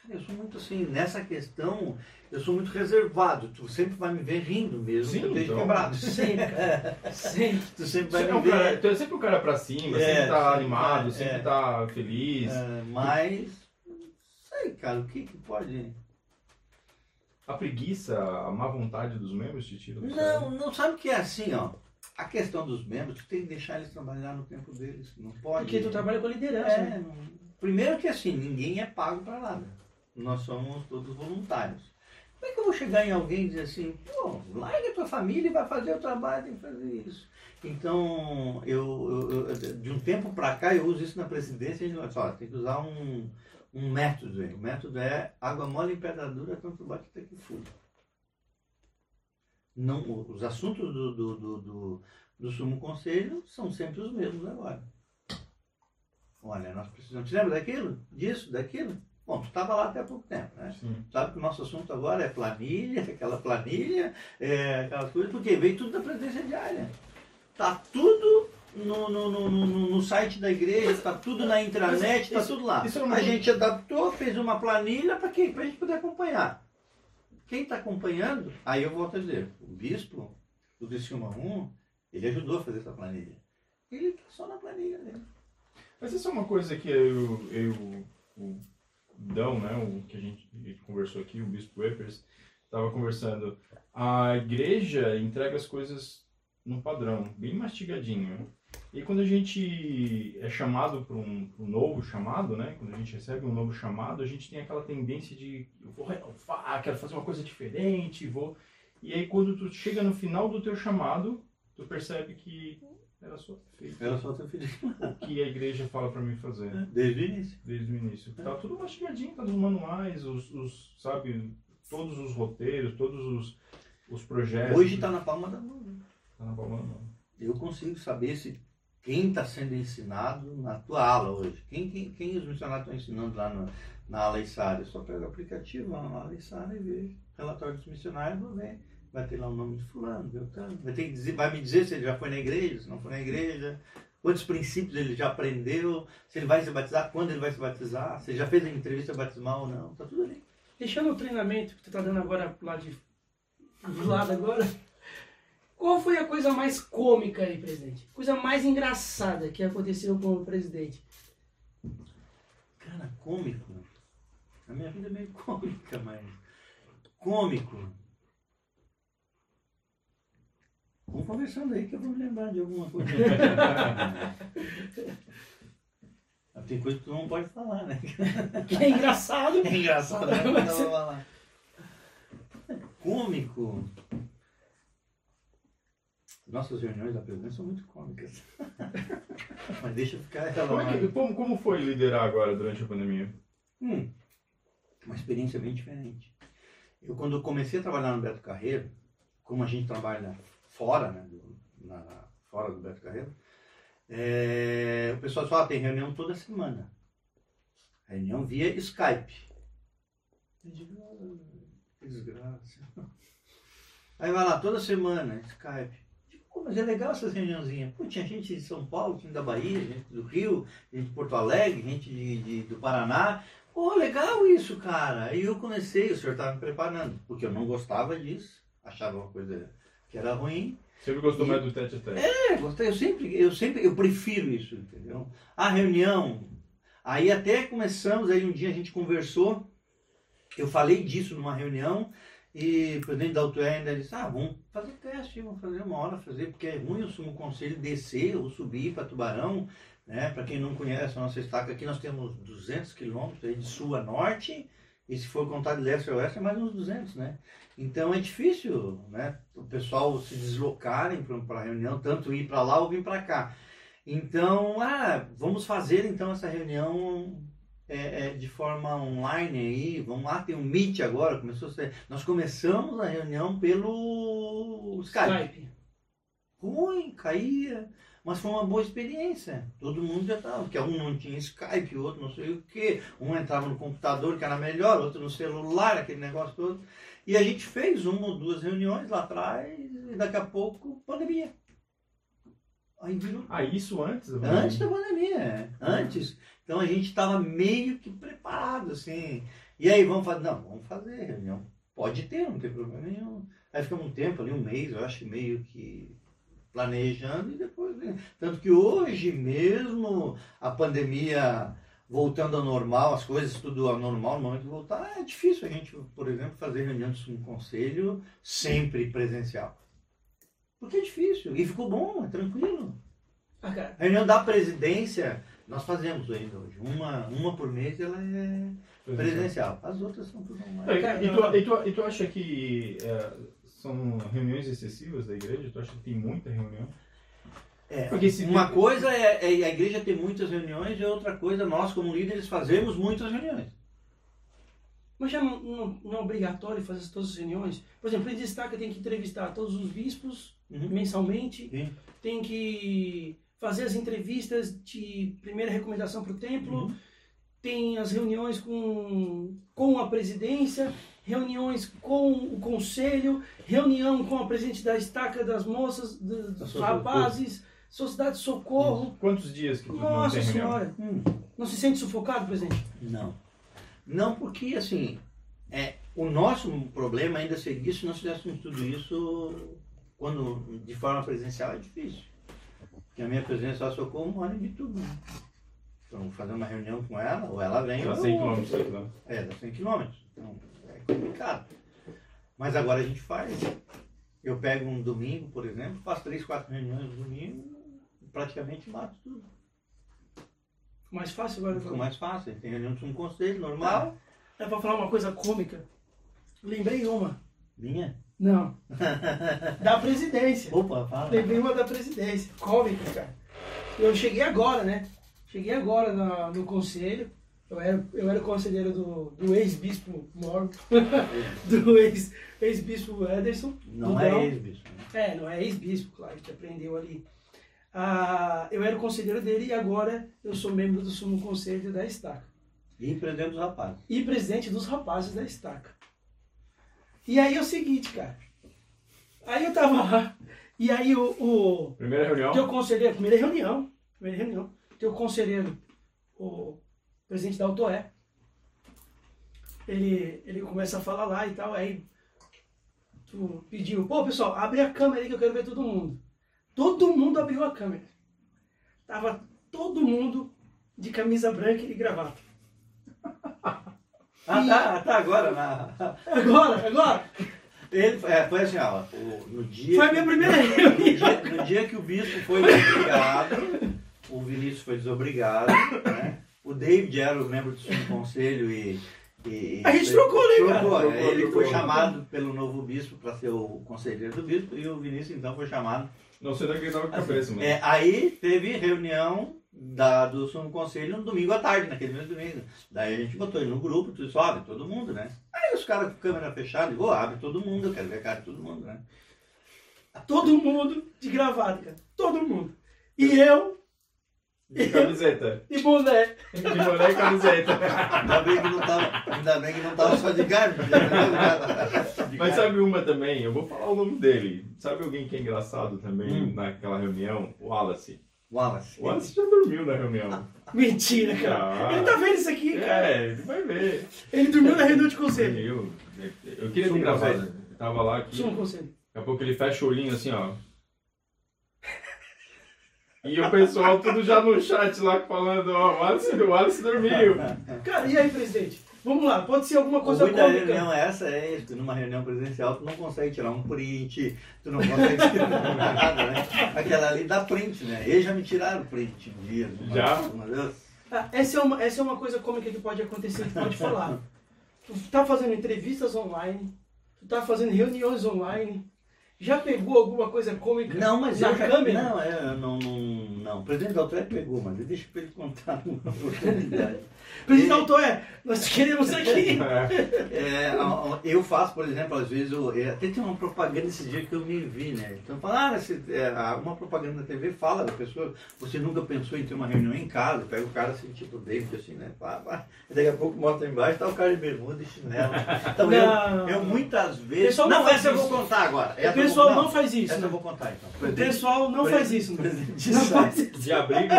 Cara, eu sou muito assim, nessa questão, eu sou muito reservado. Tu sempre vai me ver rindo mesmo, Sim, eu então. quebrado. Sempre. Sempre. Tu sempre vai é, me ver. cara, tu é sempre o cara pra cima, É, sempre tá sempre, animado, é, sempre é. tá feliz. É, mas, não sei, cara, o que, que pode. A preguiça, a má vontade dos membros te tira do Não, sério? não sabe o que é assim, ó. A questão dos membros, tu tem que deixar eles trabalhar no tempo deles. Não pode. Porque tu trabalha com a liderança. É, né? Primeiro que assim, ninguém é pago para nada. Nós somos todos voluntários. Como é que eu vou chegar em alguém e dizer assim, pô, larga a tua família e vai fazer o trabalho, tem que fazer isso. Então, eu, eu- de um tempo para cá, eu uso isso na presidência, a gente fala, "Ó, tem que usar um, um método. O método é água mole em pedra dura, tanto bate até que fura. Não, os assuntos do, do, do, do, do sumo conselho são sempre os mesmos agora. Olha, nós precisamos. Te lembra daquilo? Disso? Daquilo? Bom, tu estava lá até há pouco tempo, né? Sim. Sabe que o nosso assunto agora é planilha, aquela planilha, é, aquelas coisas, porque veio tudo da presidência diária. Tá tudo no, no, no, no, no site da igreja, tá tudo na intranet, tá Isso- tudo lá. isso é uma A gente adaptou, fez uma planilha para quê? Para a gente poder acompanhar. Quem está acompanhando, aí eu volto a dizer, o bispo do Criciúma 1, ele ajudou a fazer essa planilha. Ele está só na planilha dele. Mas isso é uma coisa que eu, eu o Dão, né, o que a gente conversou aqui, o Bispo Wepers, estava conversando. A igreja entrega as coisas num padrão, bem mastigadinho. E quando a gente é chamado para um, um novo chamado, né, quando a gente recebe um novo chamado, a gente tem aquela tendência de, eu vou renovar, quero fazer uma coisa diferente, vou... E aí quando tu chega no final do teu chamado, tu percebe que era só feito Era só ter feito o que a igreja fala para mim fazer desde o início. desde o início. Tá tudo mastigadinho, tá nos manuais, os, os, sabe, todos os roteiros, todos os, os projetos. Hoje está na palma da mão. né? Tá na palma da mão. Eu consigo saber se quem está sendo ensinado na tua aula hoje. Quem, quem, quem os missionários estão ensinando lá no, na aula Isara? Eu só pego o aplicativo, vou na aula Isara e vejo. Relatório dos missionários, vou ver. Vai ter lá o nome de fulano, Beltrano. Vai, ter que dizer, vai me dizer se ele já foi na igreja, se não foi na igreja. Quantos princípios ele já aprendeu, se ele vai se batizar, quando ele vai se batizar, se ele já fez a entrevista batismal ou não, tá tudo ali. Deixando o treinamento que tu tá dando agora lá de do lado agora, qual foi a coisa mais cômica aí, presidente? Coisa mais engraçada que aconteceu com o presidente? Cara, cômico. A minha vida é meio cômica, mas. Cômico. Vamos conversando aí que eu vou me lembrar de alguma coisa. Tem coisa que tu não pode falar, né? Que é engraçado. É engraçado, né? Mas. Cômico. Nossas reuniões da presidência são muito cômicas. Mas deixa eu ficar ela Como, é que- como, como foi liderar agora durante a pandemia? Hum, uma experiência bem diferente. Eu, quando comecei a trabalhar no Beto Carreiro, como a gente trabalha fora, né, do, na- fora do Beto Carreiro, é, o pessoal só tem reunião toda semana. Reunião via Skype. Eu digo, "Ah, desgraça. Aí vai lá toda semana, Skype. Digo, "Pô, mas é legal essas reuniãozinhas. Pô, tinha gente de São Paulo, gente da Bahia, gente do Rio, gente de Porto Alegre, gente de, de- do Paraná. Pô, legal isso, cara. Aí eu comecei, o senhor estava me preparando, porque eu não gostava disso, achava uma coisa que era ruim. Sempre gostou E- mais do tete a tete. É, gostei, eu sempre, eu sempre, eu prefiro isso, entendeu? A reunião, aí até começamos, aí um dia a gente conversou, eu falei disso numa reunião, e o presidente da Auto ainda disse, ah, vamos fazer teste, vamos fazer uma hora, fazer, porque é ruim o sumo conselho descer ou subir para Tubarão, né? Para quem não conhece a nossa estaca aqui, nós temos 200 quilômetros de sul a norte, e se for contar de leste a oeste, é mais uns 200, né? Então é difícil, né? O pessoal se deslocarem para a reunião, tanto ir para lá ou vir para cá. Então, ah, vamos fazer então essa reunião é, é, de forma online aí. Vamos lá, tem um Meet agora. Começou a ser... Nós começamos a reunião pelo Skype. Skype. Ruim, caía. Mas foi uma boa experiência. Todo mundo já estava, porque um não tinha Skype, o outro não sei o quê. Um entrava no computador, que era melhor, outro no celular, aquele negócio todo. E a gente fez uma ou duas reuniões lá atrás, e daqui a pouco, pandemia. Aí virou. Ah, isso antes? da Antes da pandemia? pandemia, é. antes. Então a gente estava meio que preparado, assim. E aí, vamos fazer? Não, vamos fazer reunião. Pode ter, não tem problema nenhum. Aí ficamos um tempo ali, um mês, eu acho meio que planejando e depois. né? Tanto que hoje mesmo a pandemia voltando ao normal, as coisas tudo ao normal, no momento de voltar, é difícil a gente, por exemplo, fazer reunião de um conselho sempre presencial. Porque é difícil. E ficou bom, é tranquilo. Ah, cara, A reunião da presidência, nós fazemos ainda hoje. Uma, uma por mês ela é presencial. As outras são tudo online. E, tu, e, tu, e tu acha que é, são reuniões excessivas da igreja? Tu acha que tem muita reunião? É, Porque se- uma coisa é, é a igreja ter muitas reuniões e outra coisa nós como líderes fazemos muitas reuniões. Mas já não, não, não é obrigatório fazer todas as reuniões? Por exemplo, ele destaca tem que entrevistar todos os bispos Uhum. mensalmente, Sim. tem que fazer as entrevistas de primeira recomendação para o templo. Uhum. tem as reuniões com, com a presidência, reuniões com o conselho, reunião com a presidente da estaca das moças, do- dos Socorro. rapazes, sociedade de socorro. Quantos dias que não Nossa tem reunião? senhora, Hum, não se sente sufocado, presidente? não. Não, porque assim, é, o nosso problema ainda seria se nós fizéssemos tudo isso quando de forma presencial é difícil. Porque a minha presença ao socorro mora de tudo. Né? Então, fazer uma reunião com ela, ou ela vem, Dá ou 100 eu vou. quilômetros. É, dá 100 quilômetros. Então, é complicado. Mas agora a gente faz. Eu pego um domingo, por exemplo, faço três, quatro reuniões no domingo, praticamente mato tudo. Mais fácil agora. Ficou mais fácil. Tem reunião de um conselho normal. É pra falar uma coisa cômica. Lembrei uma. Minha? Não. Da presidência. Opa, fala. Lembrei uma da presidência. Cômica, cara. Eu cheguei agora, né? Cheguei agora na- no conselho. Eu era, eu era conselheiro do, do ex-bispo Morgan, do ex- ex-bispo Ederson. Não é ex-bispo. né? É, não é ex-bispo, claro, a gente aprendeu ali. Ah, eu era o conselheiro dele e agora eu sou membro do Sumo Conselho da Estaca. E empreendendo os rapazes. E presidente dos rapazes da Estaca. E aí é o seguinte, cara. Aí eu tava lá, e aí o, o Primeira reunião? teu conselheiro, primeira reunião, primeira reunião, teu conselheiro, o presidente da Autoé, ele, ele começa a falar lá e tal, aí tu pediu, pô pessoal, abre a câmera aí que eu quero ver todo mundo. Todo mundo abriu a câmera. Tava todo mundo de camisa branca e gravata. Ah, tá, tá agora. Na... Agora, agora, Ele, é, foi assim, ó, no dia... foi a minha primeira No reunião. dia, no dia que o bispo foi desobrigado, o Vinícius foi desobrigado, né? O David era o membro do conselho e. e A gente trocou, né, cara? Trocou. Trocou, Ele trocou. foi chamado pelo novo bispo para ser o conselheiro do bispo e o Vinícius então foi chamado. Não sei daqui tava com a cabeça, mano. É, aí teve reunião da, do sumo conselho no domingo à tarde, naquele mesmo domingo. Daí a gente botou ele no grupo, tudo isso, abre todo mundo, né? Aí os caras com câmera fechada, digo, "Ô, abre todo mundo, eu quero ver a cara de todo mundo, né? Todo mundo de gravata, cara. Todo mundo. E eu De camiseta. e boné. De boné e camiseta. Ainda bem que não tava, ainda bem que não tava só de carne. Mas sabe uma também? Eu vou falar o nome dele. Sabe alguém que é engraçado também Hum. naquela reunião? O Wallace. Wallace. O Wallace já dormiu na reunião. Mentira, cara. Ah. Ele tá vendo isso aqui, cara. É, ele vai ver. Ele dormiu na reunião de conselho. Dormiu. Eu queria ter gravado. Eu tava lá aqui. Sumo conselho. Daqui a pouco ele fecha o olhinho assim, ó. E o pessoal tudo já no chat lá falando, ó, o Wallace, o Wallace dormiu. Cara, e aí, presidente? Vamos lá, pode ser alguma coisa ruim da cômica. reunião é essa é que numa reunião presencial tu não consegue tirar um print, tu não consegue tirar nada, né? Aquela ali dá print, né? Eles já me tiraram print um dia. uma- Já? Uma vez. Ah, essa, é uma, essa é uma coisa cômica que pode acontecer, que pode falar. Tu tá fazendo entrevistas online, tu tá fazendo reuniões online, já pegou alguma coisa cômica Não, mas na eu já, câmera? Não, é, não, não, não. O presidente da Altré pegou, mas deixa pra ele contar uma oportunidade. Presidente Altoé, nós queremos aqui. É. É, eu faço, por exemplo, às vezes, eu, é, até tem uma propaganda esse dia que eu me vi, né? Então, falaram, esse, é, uma propaganda na TV fala da pessoa, você nunca pensou em ter uma reunião em casa, pega o cara assim, tipo David, assim, né? Pá, pá, e daqui a pouco mostra embaixo, tá o cara de bermuda e chinelo. Então, Não. eu, eu muitas vezes. pessoal não não, faz essa eu isso. vou contar agora. O eu pessoal vou- não faz isso. Essa né? eu vou contar, então. O pessoal não faz isso. né? Presidente Não Sá. faz isso. De abrigo?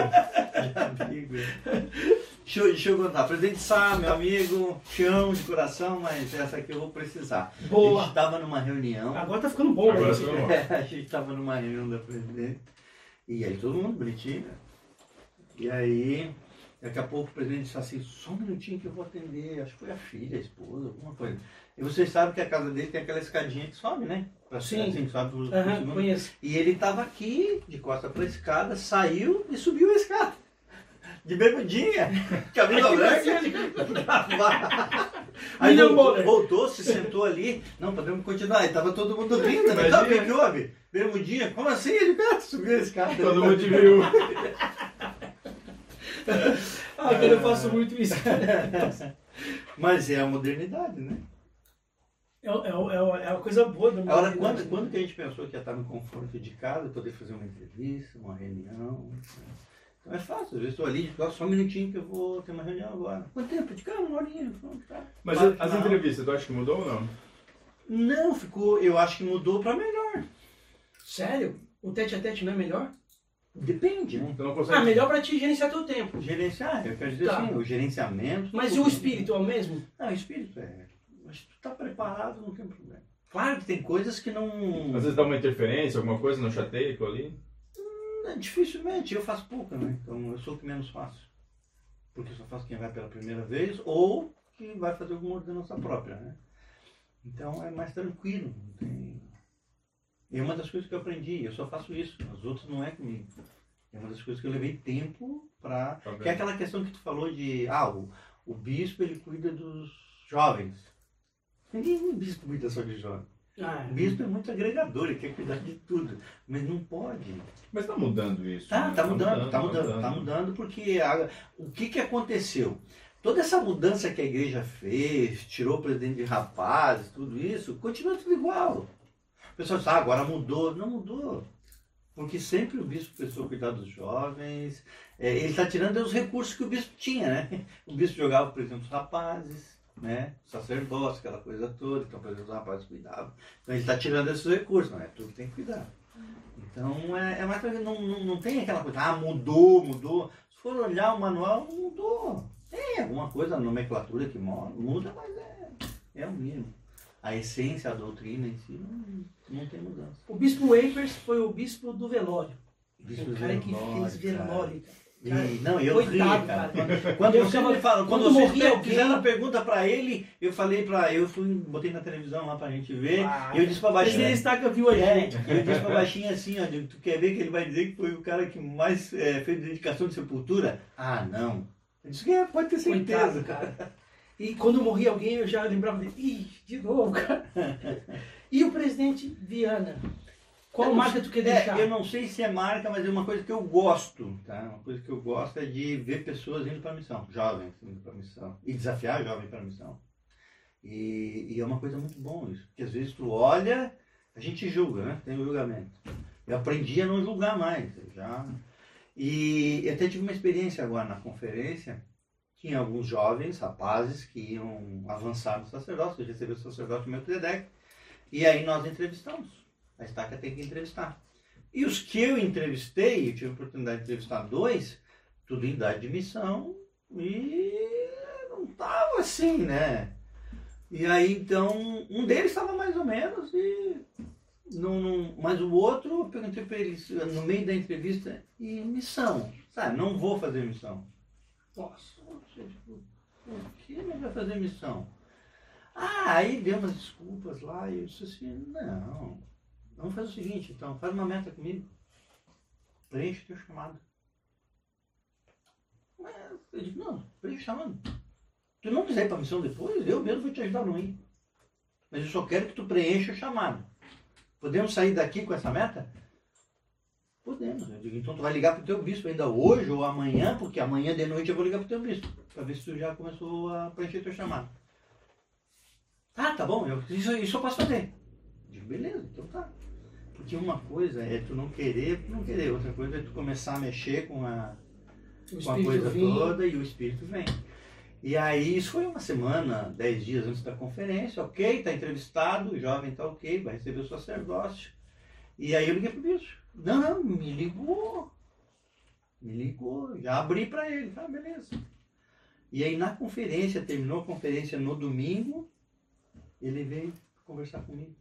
Deixa, eu- deixa eu contar. Presidente Sá, meu amigo, te amo de coração, mas essa aqui eu vou precisar. A Boa. gente estava numa reunião. Agora tá ficando bom, Agora né? bom. É, a gente estava numa reunião da presidente. E aí todo mundo bonitinho. né? E aí, daqui a pouco o presidente disse assim, só um minutinho que eu vou atender. Acho que foi a filha, a esposa, alguma coisa. E vocês sabem que a casa dele tem aquela escadinha que sobe, né? Sim. Assim, Aham, segundo. conheço. E ele estava aqui, de costa para a escada, saiu e subiu a escada. De bermudinha, camisa branca. Aí William voltou, voltou, se sentou ali. Não, podemos continuar. E tava todo mundo rindo. Não, o que que houve? Bermudinha? Como assim? Ele cara, subiu a escada. Todo mundo te viu. Ah, eu faço muito isso. Mas é a modernidade, né? É, é, é, é uma coisa boa da Agora, quando, quando que a gente pensou que ia estar no conforto de casa, poder fazer uma entrevista, uma reunião? né? Então é fácil, às vezes estou ali, só só um minutinho que eu vou ter uma reunião agora. Quanto tempo? De cá, uma horinha. tá. Mas as não. entrevistas, tu acha que mudou ou não? Não, ficou, eu acho que mudou para melhor. Sério? O tete a tete não é melhor? Depende, né? Tu não consegue. Ah, melhor pra te gerenciar teu tempo. Gerenciar, eu quero dizer Tá. assim, o gerenciamento. Mas e o espírito é o mesmo? Não, o espírito é. Mas tu tá preparado, não tem problema. Claro que tem coisas que não. Às vezes dá uma interferência, alguma coisa, não chateia aquilo ali. Não, Dificilmente, eu faço pouco, né? Então eu sou o que menos faço. Porque eu só faço quem vai pela primeira vez ou que vai fazer alguma ordenança própria, né? Então é mais tranquilo. Tem... É uma das coisas que eu aprendi, eu só faço isso. As outras não é comigo. É uma das coisas que eu levei tempo para. Tá Que é aquela questão que tu falou de. Ah, o, o bispo ele cuida dos jovens. Ninguém bispo cuida só de jovens. Ah, O bispo é muito agregador, ele quer cuidar de tudo. Mas não pode. Mas tá mudando isso. Tá, né? tá mudando, tá mudando, tá mudando porque a- o que que aconteceu? Toda essa mudança que a igreja fez, tirou o presidente de rapazes, tudo isso, continua tudo igual. O pessoal diz, ah, agora mudou. Não mudou. Porque sempre o bispo precisou cuidar dos jovens. É, ele está tirando os recursos que o bispo tinha, né? O bispo jogava, por exemplo, os rapazes, né? Sacerdócio, aquela coisa toda. Então, por exemplo, os rapazes cuidavam. Então, ele está tirando esses recursos, não é tudo que tem que cuidar. Então, é, é mais pra- não, não, não tem aquela coisa, ah, mudou, mudou. Se for olhar o manual, mudou. Tem alguma coisa, a nomenclatura que muda, mas é, é o mínimo. A essência, a doutrina em si, não, não tem mudança. O bispo Wapers foi o bispo do velório. Bispo o cara que fez velório, cara. E, não, eu coitado, ri, cara. cara. Quando, Eu você me fala, quando, quando vocês morria fizeram a pergunta pra ele, eu falei pra. Eu fui, botei na televisão lá pra gente ver. Ah, eu disse pra baixinha. Estaca viu a É, eu disse pra baixinha assim, ó, tu quer ver que ele vai dizer que foi o cara que mais é, fez dedicação de sepultura? Ah, não. Eu disse que é, pode ter certeza, Coitado, cara. E quando morria alguém, eu já lembrava dele. Ih, de novo, cara. E o presidente Viana? Qual marca tu quer deixar? É, eu não sei se é marca, mas é uma coisa que eu gosto, tá? Uma coisa que eu gosto é de ver pessoas indo para a missão, jovens indo para a missão, e desafiar jovem para a missão. E, e é uma coisa muito bom isso, porque às vezes tu olha, a gente julga, né? Tem o julgamento. Eu aprendi a não julgar mais, já. E eu até tive uma experiência agora na conferência, tinha alguns jovens, rapazes, que iam avançar no sacerdócio, eu recebi o sacerdote Melquisedeque, e aí nós entrevistamos. A estaca tem que entrevistar. E os que eu entrevistei, eu tive a oportunidade de entrevistar dois, tudo em idade de missão, e não tava assim, né? E aí então, um deles estava mais ou menos, e não, não, mas o outro, eu perguntei para ele no meio da entrevista, e missão? Sabe, não vou fazer missão. Tipo, por que não vai fazer missão? Ah, aí deu umas desculpas lá, e eu disse assim, não, vamos fazer o seguinte, então, faz uma meta comigo. Preenche o teu chamado. Mas eu digo, não, preenche o chamado. Tu não quiser ir para a missão depois, eu mesmo vou te ajudar não ir. Mas eu só quero que tu preencha o chamado. Podemos sair daqui com essa meta? Podemos. Eu digo, então tu vai ligar pro teu bispo ainda hoje ou amanhã, porque amanhã de noite eu vou ligar pro teu bispo, para ver se tu já começou a preencher teu chamado. Ah, tá bom, eu, isso, isso eu posso fazer. Beleza, então tá. Porque uma coisa é tu não querer, não querer. Outra coisa é tu começar a mexer com a, O com a coisa vinha. toda e o espírito vem. E aí, isso foi uma semana, dez dias antes da conferência, ok, tá entrevistado, o jovem tá ok, vai receber o sacerdócio. E aí eu liguei pro bicho. Não, não, me ligou. Me ligou, já abri para ele, tá, beleza. E aí na conferência, terminou a conferência no domingo, ele veio conversar comigo.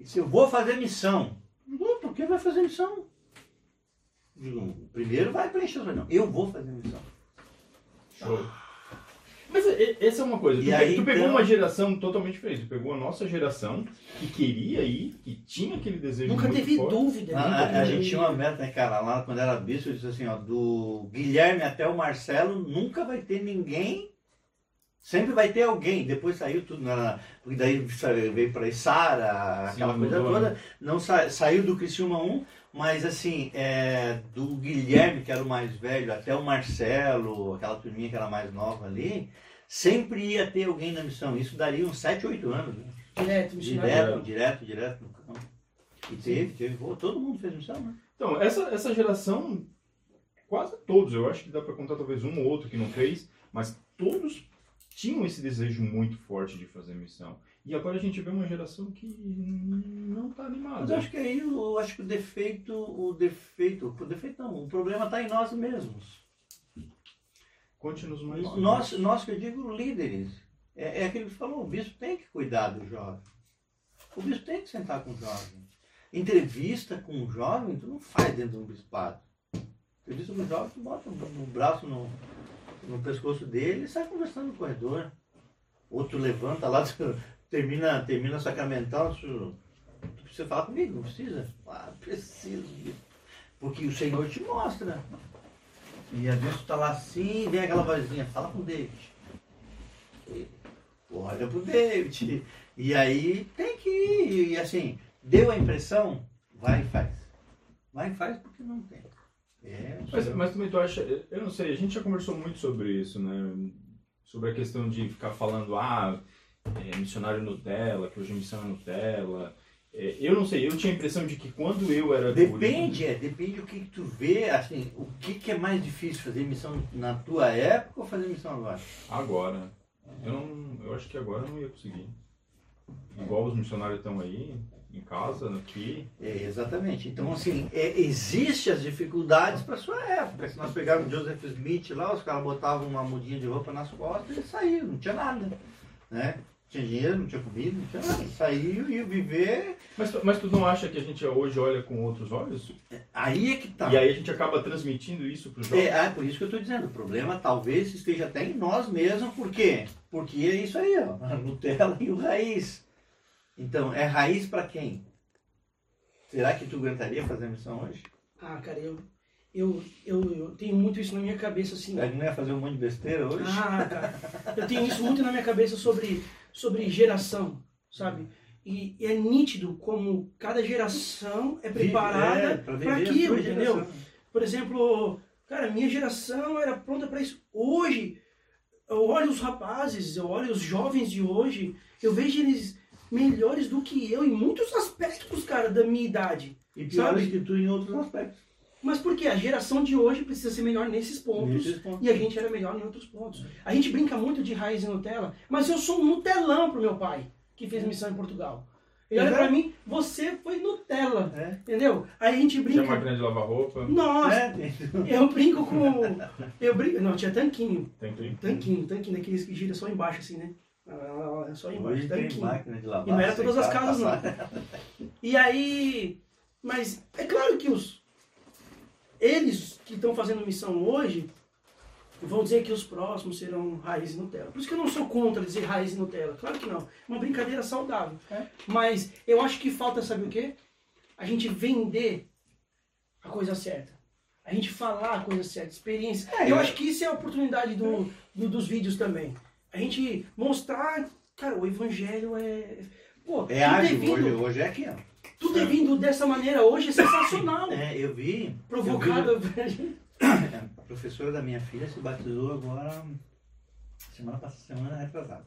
E disse, eu vou fazer missão. Eu digo, por que vai fazer missão? Digo, primeiro vai preencher o não. Eu vou fazer missão. Show. Mas essa é uma coisa. E Tu, aí, tu pegou então- uma geração totalmente diferente. Tu pegou a nossa geração que queria ir, que tinha aquele desejo Nunca muito teve forte. dúvida. A, nunca a- a gente tinha uma meta, né, cara? Lá quando era bispo, eu disse assim, ó, do Guilherme até o Marcelo, nunca vai ter ninguém. Sempre vai ter alguém. Depois saiu tudo, na, porque daí veio para Sara, aquela coisa mudou, toda. Não sa, saiu do Criciúma 1, mas assim, é, do Guilherme, que era o mais velho, até o Marcelo, aquela turminha que era mais nova ali, sempre ia ter alguém na missão. Isso daria uns 7, 8 anos. Né? Direto. Direto, direto, direto no campo. E teve, teve, todo mundo fez missão, né? Então, essa, essa geração quase todos, eu acho que dá para contar talvez um ou outro que não fez, mas todos tinham esse desejo muito forte de fazer missão. E agora a gente vê uma geração que não está animada. Mas eu acho que aí eu acho que o defeito, o defeito, o defeito não, o problema está em nós mesmos. Conte-nos mais. Nós, nós que eu digo líderes. É, é aquilo que falou, o bispo tem que cuidar do jovem. O bispo tem que sentar com o jovem. Entrevista com um jovem, tu não faz dentro de um bispado. Entrevista com um jovem, tu bota um, um braço no, no pescoço dele e sai conversando no corredor. Outro levanta lá, termina, termina sacramental, tu, precisa falar comigo, não precisa? Ah, preciso. Porque o Senhor te mostra. E às vezes tu tá lá assim, vem aquela vozinha, fala com o David. E, olha pro David. E aí tem que ir. E assim, deu a impressão, vai e faz. Vai e faz porque não tem. É, mas, mas também tu acha, eu não sei, a gente já conversou muito sobre isso, né? Sobre a questão de ficar falando, ah, é, missionário Nutella, que hoje missão é Nutella. É, eu não sei, eu tinha a impressão de que quando eu era. Depende, é, depende o que, que, tu vê, assim, o que, que é mais difícil, fazer missão na tua época ou fazer missão agora? Agora. Eu, não, eu acho que agora eu não ia conseguir. Igual os missionários estão aí, em casa, aqui. É, exatamente. Então, assim, é, existe as dificuldades para sua época. Se nós pegarmos Joseph Smith lá, os caras botavam uma mudinha de roupa nas costas e saíram, não tinha nada. Né? tinha dinheiro, não tinha comida, não tinha nada. Saiu e ia viver. Mas, mas tu não acha que a gente hoje olha com outros olhos? Aí é que tá. E aí a gente acaba transmitindo isso para os jovens? É, é, por isso que eu estou dizendo. O problema talvez esteja até em nós mesmos. Por quê? Porque é isso aí, ó. A Nutella e o raiz. Então, é raiz para quem? Será que tu aguentaria fazer a missão hoje? Ah, cara, eu, eu, eu, eu tenho muito isso na minha cabeça, assim. Não ia fazer um monte de besteira hoje? Ah, cara. Eu tenho isso muito na minha cabeça sobre, sobre geração, sabe? E, e é nítido como cada geração é preparada é, para aquilo, entendeu? Geração. Por exemplo, cara, minha geração era pronta para isso. Hoje, eu olho os rapazes, eu olho os jovens de hoje, eu vejo eles melhores do que eu em muitos aspectos, cara, da minha idade. E piores sabe? que tu em outros aspectos. Mas por quê? A geração de hoje precisa ser melhor nesses pontos, nesses pontos, e a gente era melhor em outros pontos. A gente brinca muito de raiz e Nutella, mas eu sou um Nutelão pro meu pai, que fez missão em Portugal. Ele olha é. pra mim, você foi Nutella, é. entendeu? Aí a gente brinca... Tinha máquina de lavar roupa. Nossa, é. eu brinco com... Eu brinco... Não, tinha tanquinho. Tanquinho. Tanquinho, tanquinho daqueles que gira só embaixo assim, né? É só embaixo. Tem máquina de lavar. E não era todas as casas, não. E aí. Mas é claro que os. Eles que estão fazendo missão hoje vão dizer que os próximos serão raiz e Nutella. Por isso que eu não sou contra dizer raiz e Nutella. Claro que não. Uma brincadeira saudável. É. Mas eu acho que falta, sabe o quê? A gente vender a coisa certa. A gente falar a coisa certa, experiência. É, eu, eu acho que isso é a oportunidade do, do, dos vídeos também a gente mostrar, cara, o evangelho é. Pô, é ágil, vindo, hoje, hoje é aqui, ó. Tudo é vindo dessa maneira hoje é sensacional. É, eu vi. Provocado. Eu vi, a professora da minha filha se batizou agora semana passada, semana retrasada.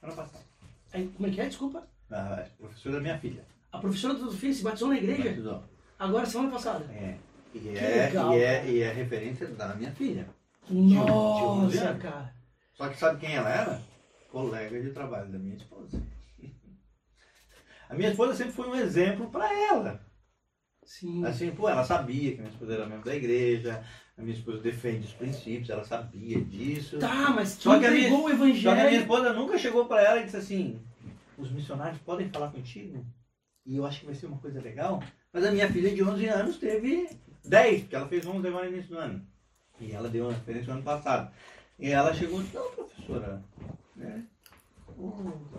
Semana passada. Aí, como é que é? Desculpa. A professora da minha filha. A professora do filho se batizou na igreja? Batizou. Agora, semana passada. É. E é, legal, e, é, e é referência da minha filha. Nossa, cara. Só que sabe quem ela era? Colega de trabalho da minha esposa. A minha esposa sempre foi um exemplo para ela. Sim. Assim, pô, ela sabia que minha esposa era membro da igreja, a minha esposa defende os princípios, ela sabia disso. Tá, mas só que a minha, o evangelho. Só que a minha esposa nunca chegou para ela e disse assim: os missionários podem falar contigo? E eu acho que vai ser uma coisa legal. Mas a minha filha de 11 anos teve 10, porque ela fez 11 agora no início do ano. E ela deu uma referência no ano passado. E ela chegou e disse, não, professora, né?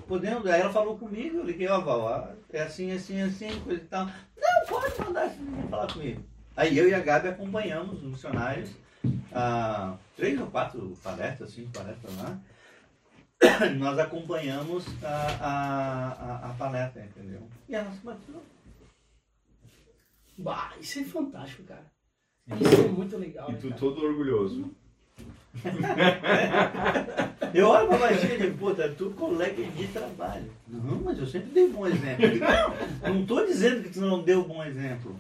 Podendo, aí ela falou comigo, eu liguei, ó, Val, é assim, assim, assim, coisa e tal. Não, pode mandar esse menino falar comigo. Aí eu e a Gabi acompanhamos os missionários, ah, três ou quatro palestras, cinco palestras lá. Nós acompanhamos a, a, a, a palestra, entendeu? E ela se bateu. Bah, isso é fantástico, cara. Isso é muito legal. E tu cara. todo orgulhoso. eu olho pra baixinha e digo, puta, tu colega de trabalho. Não, mas eu sempre dei bom exemplo. Não, não tô dizendo que tu não deu bom exemplo.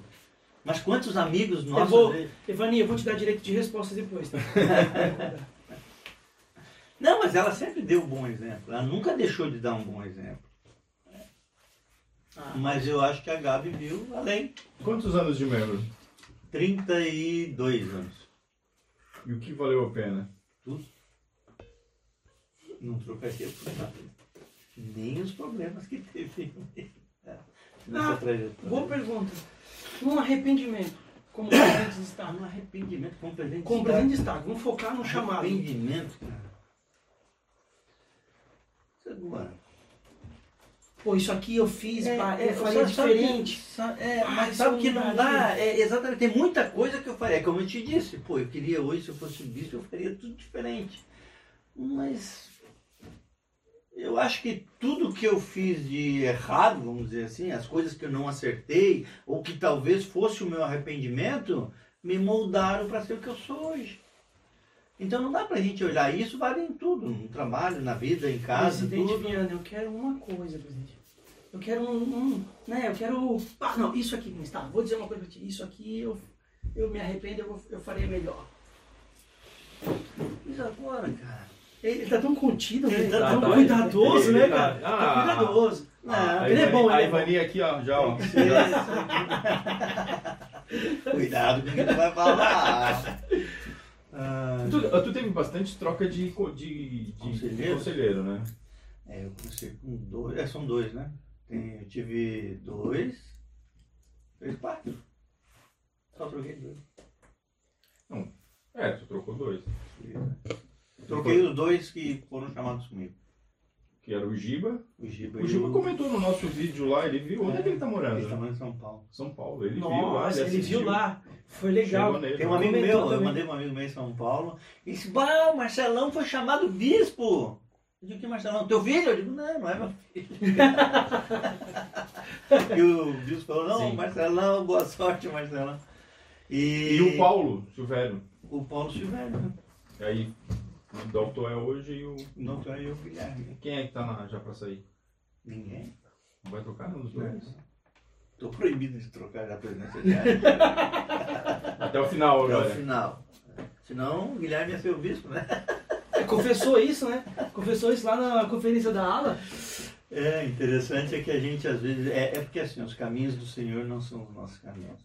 Mas quantos amigos nossos. vou- né? Evani, eu vou te dar direito de resposta depois, tá? Não, mas ela sempre deu um bom exemplo. Ela nunca deixou de dar um bom exemplo. Ah, Mas eu acho que a Gabi viu além. Quantos anos de membro? 32 anos. E o que valeu a pena? Não trocaria por nada. Nem os problemas que teve nessa Ah, trajetória. boa pergunta. Um arrependimento, como presente de Ah, Estado. um arrependimento como presente. Como de presente de Estado. Estado. Vamos focar no chamado. Arrependimento, cara. Isso é agora. Pô, isso aqui eu fiz, pá, eu é, faria sabe- sabe diferente. sa- é, Ah, mas sabe que não dá? É, exatamente, tem muita coisa que eu faria. É como eu te disse, pô, eu queria hoje, se eu fosse bispo, eu faria tudo diferente. Mas eu acho que tudo que eu fiz de errado, vamos dizer assim, as coisas que eu não acertei, ou que talvez fosse o meu arrependimento, me moldaram para ser o que eu sou hoje. Então não dá pra gente olhar isso, vale em tudo, no trabalho, na vida, em casa, Presidente tudo. Viana, eu quero uma coisa, presidente. Eu quero um, um, né, eu quero, ah, não, isso aqui, está, vou dizer uma coisa pra ti, isso aqui eu, eu me arrependo, eu, vou- eu faria melhor. Mas agora, cara. Ele tá tão contido, né? Ele ele tá- tá tão tá- cuidadoso, ele né, tá- cara? ah, tá cuidadoso. Não, a ele é bom, A ele é. Ivani aqui, ó, já, ó. Cuidado com o que tu vai falar. Ah, Tu, tu teve bastante troca de, de, de Conselheiro? conselheiro, né? é, eu comecei com dois. É, são dois, né? Tem- eu tive dois, três, quatro. Só troquei dois. É, tu trocou dois. Troquei os dois que foram chamados comigo. Que era o Giba. O Giba O Giba comentou no nosso vídeo lá, ele viu. Onde é que ele tá morando? Ele está morando em São Paulo. São Paulo. Ele viu lá. Nossa, ele assistiu. viu lá. Foi legal. Nele. Tem um amigo meu, eu também. mandei um amigo meu em São Paulo, e disse, bah, o Marcelão foi chamado bispo. Eu digo, que Marcelão? Teu filho? Eu digo, não, não é meu filho. e o bispo falou, não, Sim. Marcelão, boa sorte, Marcelão. E, E o Paulo Silvério. O Paulo Silvério? E aí, o Dalton é hoje e o. Não tô aí o Guilherme. Quem é que tá na, já pra sair? Ninguém. Não vai trocar nenhum dos dois? Tô proibido de trocar a presidência diária Até o final até o agora. final. Senão, o Guilherme ia ser o bispo, né? É, Confessou isso, né? Confessou isso lá na conferência da ala. É, interessante é que a gente às vezes. É, é porque assim, os caminhos do Senhor não são os nossos caminhos.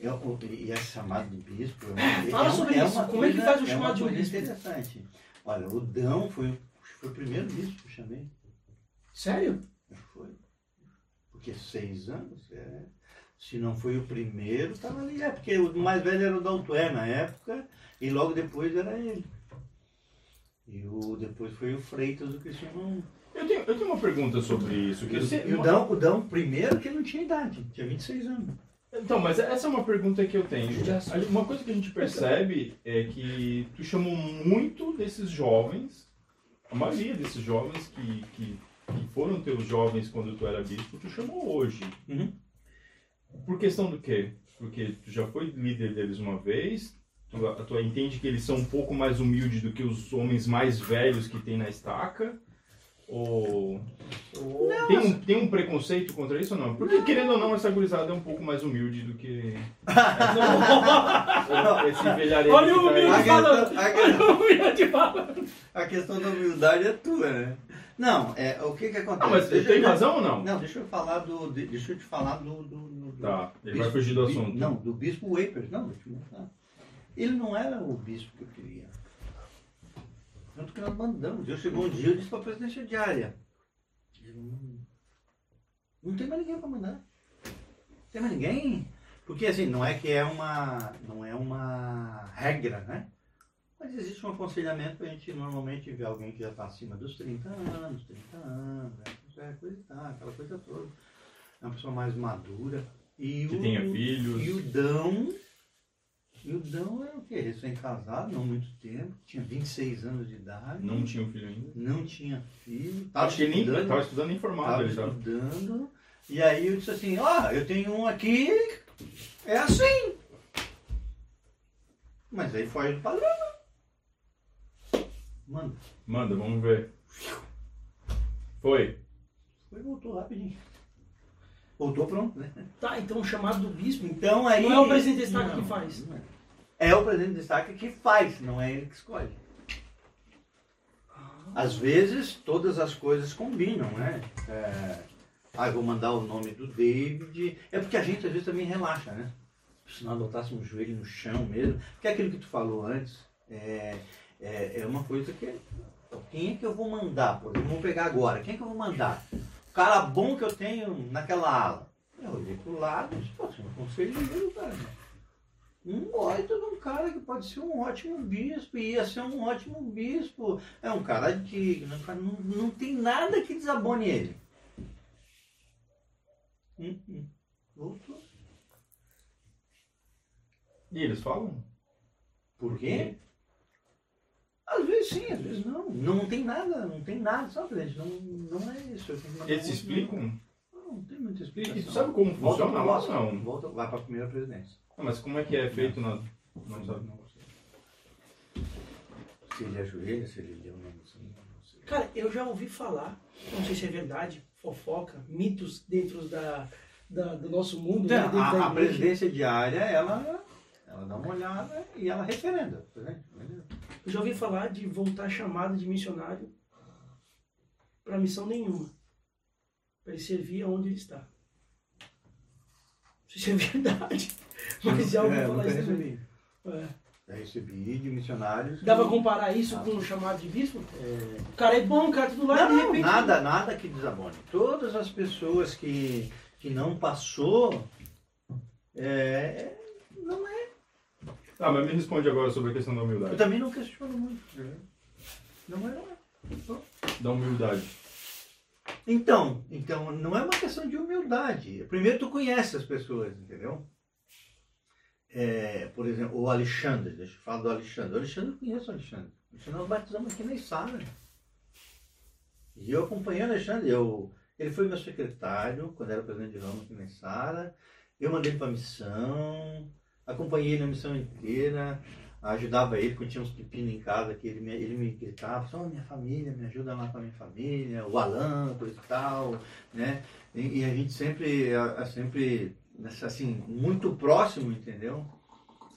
Eu, o- e é chamado de bispo. é Fala é sobre é isso. Como é que coisa- faz o é chamado de um coisa bispo? interessante. Olha, o Dão foi, foi o primeiro bispo que eu chamei. Sério? Foi. Porque seis anos, é. Se não foi o primeiro, estava ali. É, porque o mais velho era o Daltué na época, e logo depois era ele. E o, depois foi o Freitas, o Cristiano. Eu tenho, eu tenho uma pergunta sobre isso. Que eu o- e o Dão, o Dão, primeiro, que não tinha idade, tinha 26 anos. Então, mas essa é uma pergunta que eu tenho. Uma coisa que a gente percebe é que tu chamou muito desses jovens, a maioria desses jovens que, que, que foram teus jovens quando tu era bispo, tu chamou hoje. Uhum. Por questão do quê? Porque tu já foi líder deles uma vez, tu, tu entende que eles são um pouco mais humildes do que os homens mais velhos que tem na estaca? Ou tem, um, tem um preconceito contra isso ou não? Porque, querendo ou não, essa gurizada é um pouco mais humilde do que esse velhareiro Olha o tá humilde. A falando. questão, a, questão, Humilde a questão da humildade é tua, né? Não, é, o que que acontece? Ah, mas Deixa tem eu- razão ou não? Não, deixa eu falar do. de- Deixa eu te falar do. do, do- do Tá, ele bispo- vai fugir do assunto. Não, do bispo Wapers. Não, deixa eu mostrar. Ele não era o bispo que eu queria. Tanto que nós mandamos. Eu chegou um dia eu disse para a presidência diária. Não, não tem mais ninguém para mandar. Não tem mais ninguém. Porque assim, não é que é uma. não é uma regra, né? Mas existe um aconselhamento, a gente normalmente vê alguém que já está acima dos 30 anos, 30 anos, né? é, coisa e tal, aquela coisa toda. É uma pessoa mais madura. E Que o, tenha filhos. E o Dão. E o Dão era o quê? Recém-casado, não muito tempo, tinha 26 anos de idade. Não tinha um filho ainda. não tinha filho. Tava Acho que ele nem estudando, estava estudando nem formado. tava Ele tava... estudando. E aí eu disse assim, ó, eu tenho um aqui, é assim. Mas aí foge do padrão. né? Mano, Manda, vamos ver. Foi. foi e voltou rapidinho. Ou tô pronto, né? Tá, então o chamado do bispo Então aí. não é o presidente de Não, que faz. não é. É o presidente de destaque que faz, não é ele que escolhe. Às vezes todas as coisas combinam, né? É, ah, vou mandar o nome do David. É porque a gente às vezes também relaxa, né? Se nós botássemos o joelho no chão mesmo. Porque é aquilo que tu falou antes é, é, é uma coisa que. Quem é que eu vou mandar? Por exemplo, vamos pegar agora. Quem é que eu vou mandar? O cara bom que eu tenho naquela ala. Eu olhei pro lado e disse, pô, você não conselho ninguém cara. Um baita de um cara que pode ser um ótimo bispo, ia ser um ótimo bispo. É um cara digno, não, não tem nada que desabone ele. Hum, hum. Voltou. E eles falam? Por quê? Às vezes sim, às vezes não. Não tem nada, não tem nada, sabe, gente? Não, não é isso. Eles se explicam? Não, não tem muita explicação. E sabe como funciona lá? Não. Volta, vai para a primeira presidência. Ah, mas como é que é feito na. Não sabe. Se ele ajoelha, se ele deu não sei. Cara, eu já ouvi falar, não sei se é verdade, fofoca, mitos dentro da, da- do nosso mundo, né, Então, dentro da a, a presidência diária, ela, ela dá uma olhada e ela referenda. vendo? Eu já ouvi falar de voltar chamado de missionário para missão nenhuma. Para ele servir aonde ele está. Não sei se é verdade. Mas já ouvi É, falar isso também. recebi. É. Já recebi de missionários. Dá pra que- comparar isso com o chamado de bispo? O cara é bom, o cara é tudo lá, Não, de repente. nada, nada que desabone. Todas as pessoas que, que não passou, é, não é. Ah, mas me responde agora sobre a questão da Eu humildade. também não questiono muito. Não é, não é. Da humildade. Então, então, não é uma questão de humildade. Primeiro tu conhece as pessoas, entendeu? É, por exemplo, o Alexandre, deixa eu falar do Alexandre. O Alexandre, eu conheço o Alexandre. O Alexandre nós batizamos aqui na Isara. E eu acompanhei o Alexandre. Eu, ele foi meu secretário quando era presidente de Roma aqui na Isara. Eu mandei para a missão, acompanhei ele na missão inteira, ajudava ele quando tinha uns pepinos em casa que ele me, ele me gritava, só minha família, me ajuda lá com a minha família, o Alan, coisa e tal, né? E, e a gente sempre, a- a- sempre, assim, muito próximo, entendeu?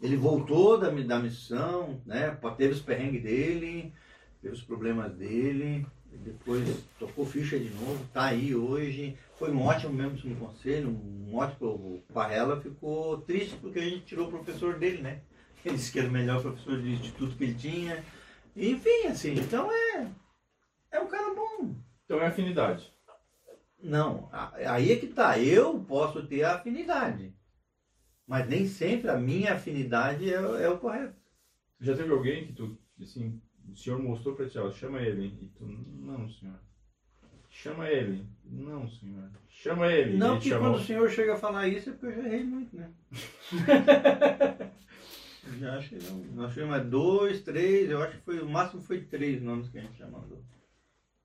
Ele voltou da, da missão, né? Teve os perrengues dele, teve os problemas dele, depois tocou ficha de novo, tá aí hoje. Foi um ótimo mesmo no conselho, um ótimo. O Parrela ficou triste porque a gente tirou o professor dele, né? Ele disse que era o melhor professor de instituto que ele tinha. Enfim, assim, então é. É um cara bom. Então é afinidade. Não, aí é que tá. Eu posso ter a afinidade. Mas nem sempre a minha afinidade é, é o correto. Já teve alguém que tu, assim, o senhor mostrou pra ti, ó, chama ele. E tu, não, senhor. Chama ele. Não, senhor. Chama ele. Não Ele que chamou. quando o senhor chega a falar isso é porque eu já errei muito, né? Já achei, não. Nós tivemos dois, três, eu acho que foi, o máximo foi três nomes que a gente já mandou.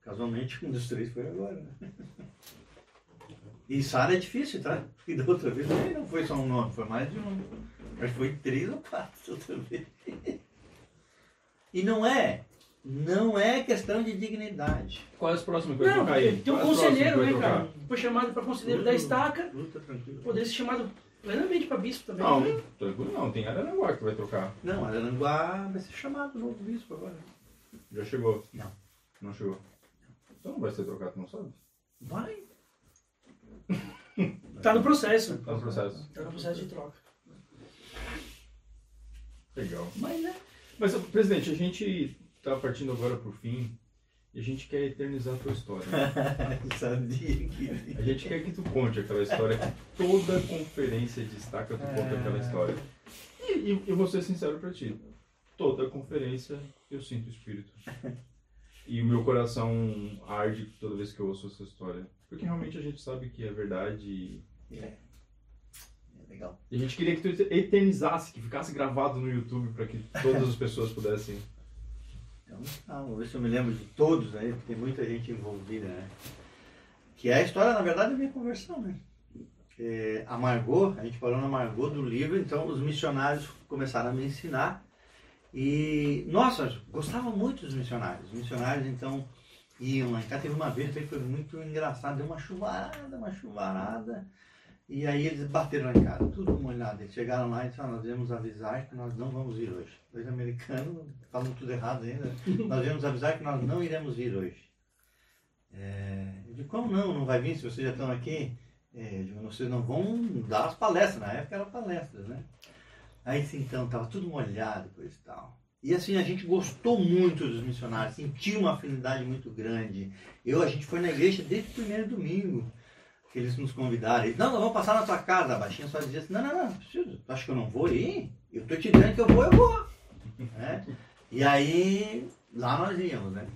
Casualmente um dos três foi agora, né? E Sara é difícil, tá? Porque da outra vez também não foi só um nome, foi mais de um. Mas foi três ou quatro outra vez. E não é, não é questão de dignidade. Qual é as próximas que vai aí? tem um Qual é conselheiro, né, cara? Foi chamado para conselheiro da estaca, Luta tranquilo. poderia ser chamado plenamente para bispo também. Não, tranquilo não. Tem Araranguá que vai trocar. Não, Araranguá vai ser chamado novo bispo agora. Já chegou? Não. Não chegou? Então não vai ser trocado, não sabe? Vai. Tá no processo. Tá no processo. Tá no processo de troca. Legal. Mas né? Mas, presidente, a gente tá partindo agora pro fim e a gente quer eternizar a tua história. Sabia que. A gente quer que tu conte aquela história que toda conferência destaca, tu conta aquela história. E, e eu vou ser sincero pra ti. Toda conferência eu sinto o espírito. E o meu coração arde toda vez que eu ouço essa história. Porque realmente a gente sabe que é verdade e É. É legal. e a gente queria que tu eternizasse, que ficasse gravado no YouTube para que todas as pessoas pudessem. Então, ah, vamos ver se eu me lembro de todos aí, porque tem muita gente envolvida, né? Que é a história, na verdade, da minha conversão, né? É, a Margot, a gente parou na Margot do livro, então os missionários começaram a me ensinar. E, nossa, gostava muito dos missionários. Os missionários, então, iam lá em casa. Teve uma vez que foi muito engraçado, deu uma chuvarada, uma chuvarada. E aí eles bateram lá em casa, tudo molhado. Eles chegaram lá e disseram, nós viemos avisar que nós não vamos vir hoje. Dois americanos falam tudo errado ainda. nós viemos avisar que nós não iremos vir hoje. É, eu digo, como não? Não vai vir se vocês já estão aqui? É, digo, vocês não vão dar as palestras. Na época eram palestras, né? Aí então, tava tudo molhado, coisa e tal. E assim, a gente gostou muito dos missionários, sentiu uma afinidade muito grande. Eu, a gente foi na igreja desde o primeiro domingo que eles nos convidaram. Eles, não, nós vamos passar na tua casa. A baixinha só dizia assim, não, não, não, preciso. Tu acha que eu não vou ir? Eu tô te dizendo que eu vou, eu vou. né? E aí, lá nós íamos, né?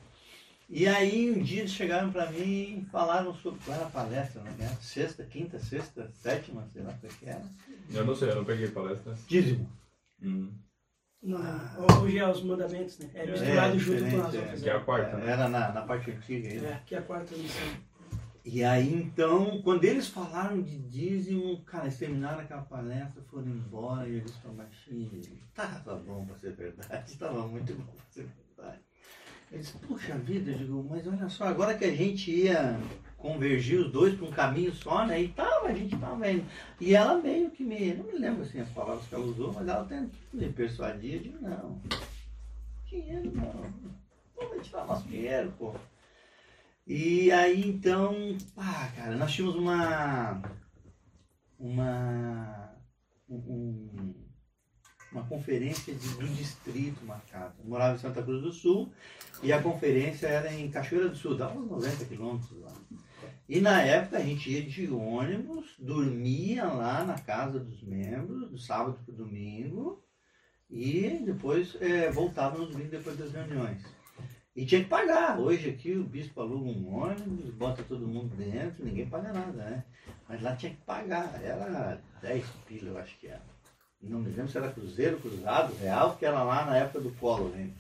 E aí, um dia eles chegaram para mim e falaram sobre qual era a palestra, né? Sexta, quinta, sexta, sétima, sei lá o que era. Eu não sei, eu não peguei palestra. Dízimo. Hum. Não, hoje é os mandamentos, né? É misturado É, junto com as outras. Que é a quarta, né? Era na, na parte antiga ainda. É, que é a quarta missão. E aí, então, quando eles falaram de dízimo, cara, eles terminaram aquela palestra, foram embora e eu disse pra baixinho, tava bom pra ser verdade, tava muito bom pra ser verdade. Disse, puxa vida, digo, mas olha só, agora que a gente ia convergir os dois para um caminho só, né, e tava, a gente tava indo. E ela meio que me, não me lembro assim as palavras que ela usou, mas ela tentou me persuadir, eu digo, não, dinheiro não, vamos tirar nosso dinheiro, pô. E aí então, ah, cara, nós tínhamos uma uma um- um- uma conferência de- do distrito marcada. Eu morava em Santa Cruz do Sul e a conferência era em Cachoeira do Sul, dava uns 90 quilômetros lá. E na época a gente ia de ônibus, dormia lá na casa dos membros, do sábado para domingo, e depois eh, voltava no domingo depois das reuniões. E tinha que pagar. Hoje aqui o bispo aluga um ônibus, bota todo mundo dentro, ninguém paga nada, né? Mas lá tinha que pagar. Era 10 pila, eu acho que era. Não me lembro se era cruzeiro, cruzado, real, porque era lá na época do Collor ainda.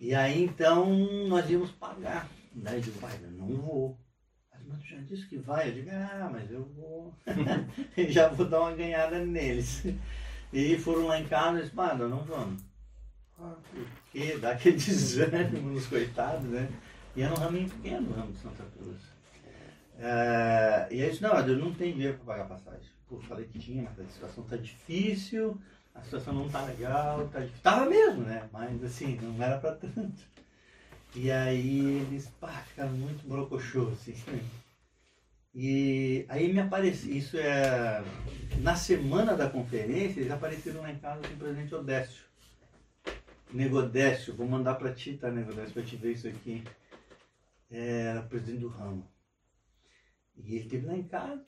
E aí então nós íamos pagar. Daí eu digo, pai, eu não vou. Mas tu já disse que vai. Eu digo, ah, mas eu vou. já vou dar uma ganhada neles. E foram lá em casa e disse, mano, não vamos. Ah, por quê? Dá aquele desânimo nos coitados, né? E era um raminho pequeno, o ramo de Santa Cruz. É, e aí eu disse, não, eu não tenho dinheiro para pagar passagem. Pô, falei que tinha, mas a situação tá difícil, a situação não tá legal, tá. Tava mesmo, né? Mas assim, não era para tanto. E aí eles, pá, ficaram muito brocochô, assim. E aí me apareceu, isso é, na semana da conferência, eles apareceram lá em casa com o presidente Odécio. Negodécio, vou mandar para ti, tá, Negodécio, para te ver isso aqui. Era presidente do ramo. E ele esteve lá em casa,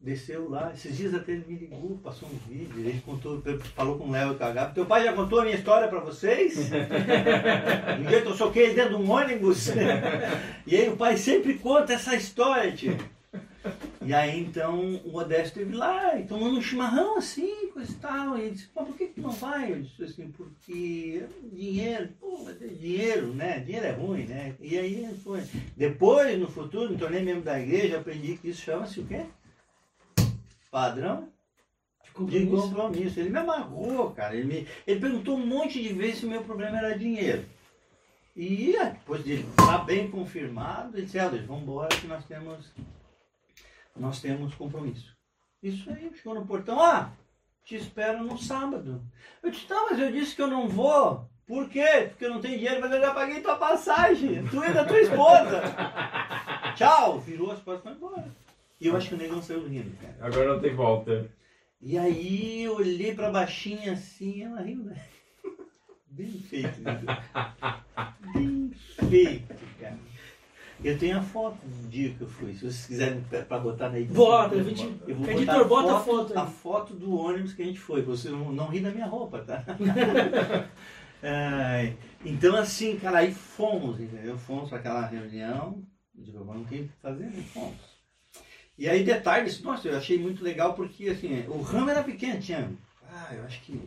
desceu lá. Esses dias até ele me ligou, passou um vídeo, ele contou, falou com o Léo e com a Gabi. Teu pai já contou a minha história para vocês? um dia que eu soquei ele dentro de um ônibus. e aí o pai sempre conta essa história, tio. E aí então o Modesto esteve lá, e tomando um chimarrão assim, coisa e tal. E ele disse, mas por que, que não vai? Eu disse assim, porque dinheiro, pô, mas é dinheiro, né? Dinheiro é ruim, né? E aí foi. Depois, no futuro, me tornei membro da igreja, aprendi que isso chama-se o quê? Padrão De de compromisso. compromisso. Ele me amarrou, cara. Ele, me, ele perguntou um monte de vezes se o meu problema era dinheiro. E depois de estar bem confirmado, ele disse, Helder, vamos embora que nós temos, nós temos compromisso. Isso aí, chegou no portão, ah, te espero no sábado. Eu disse, não, mas eu disse que eu não vou. Por quê? Porque eu não tenho dinheiro, mas eu já paguei tua passagem. Tu e da tua esposa. Tchau. Virou as costas e foi embora. E eu acho que o negão saiu rindo, cara. Agora não tem volta. E aí eu olhei pra baixinha assim, ela riu, né? Bem feito, né? Bem feito, cara. Eu tenho a foto do dia que eu fui. Se vocês quiserem pra pra botar na edição. Bota, eu vou te... eu vou Editor, botar bota a foto A aí. foto do ônibus que a gente foi. Você não, não ri da minha roupa, tá? Ai, então assim, cara, aí fomos, entendeu? Fomos para aquela reunião. Eu digo, tem o que fazer, né? Fomos. E aí detalhes, nossa, eu achei muito legal porque assim, o ramo era pequeno, tinha. Ah, eu acho que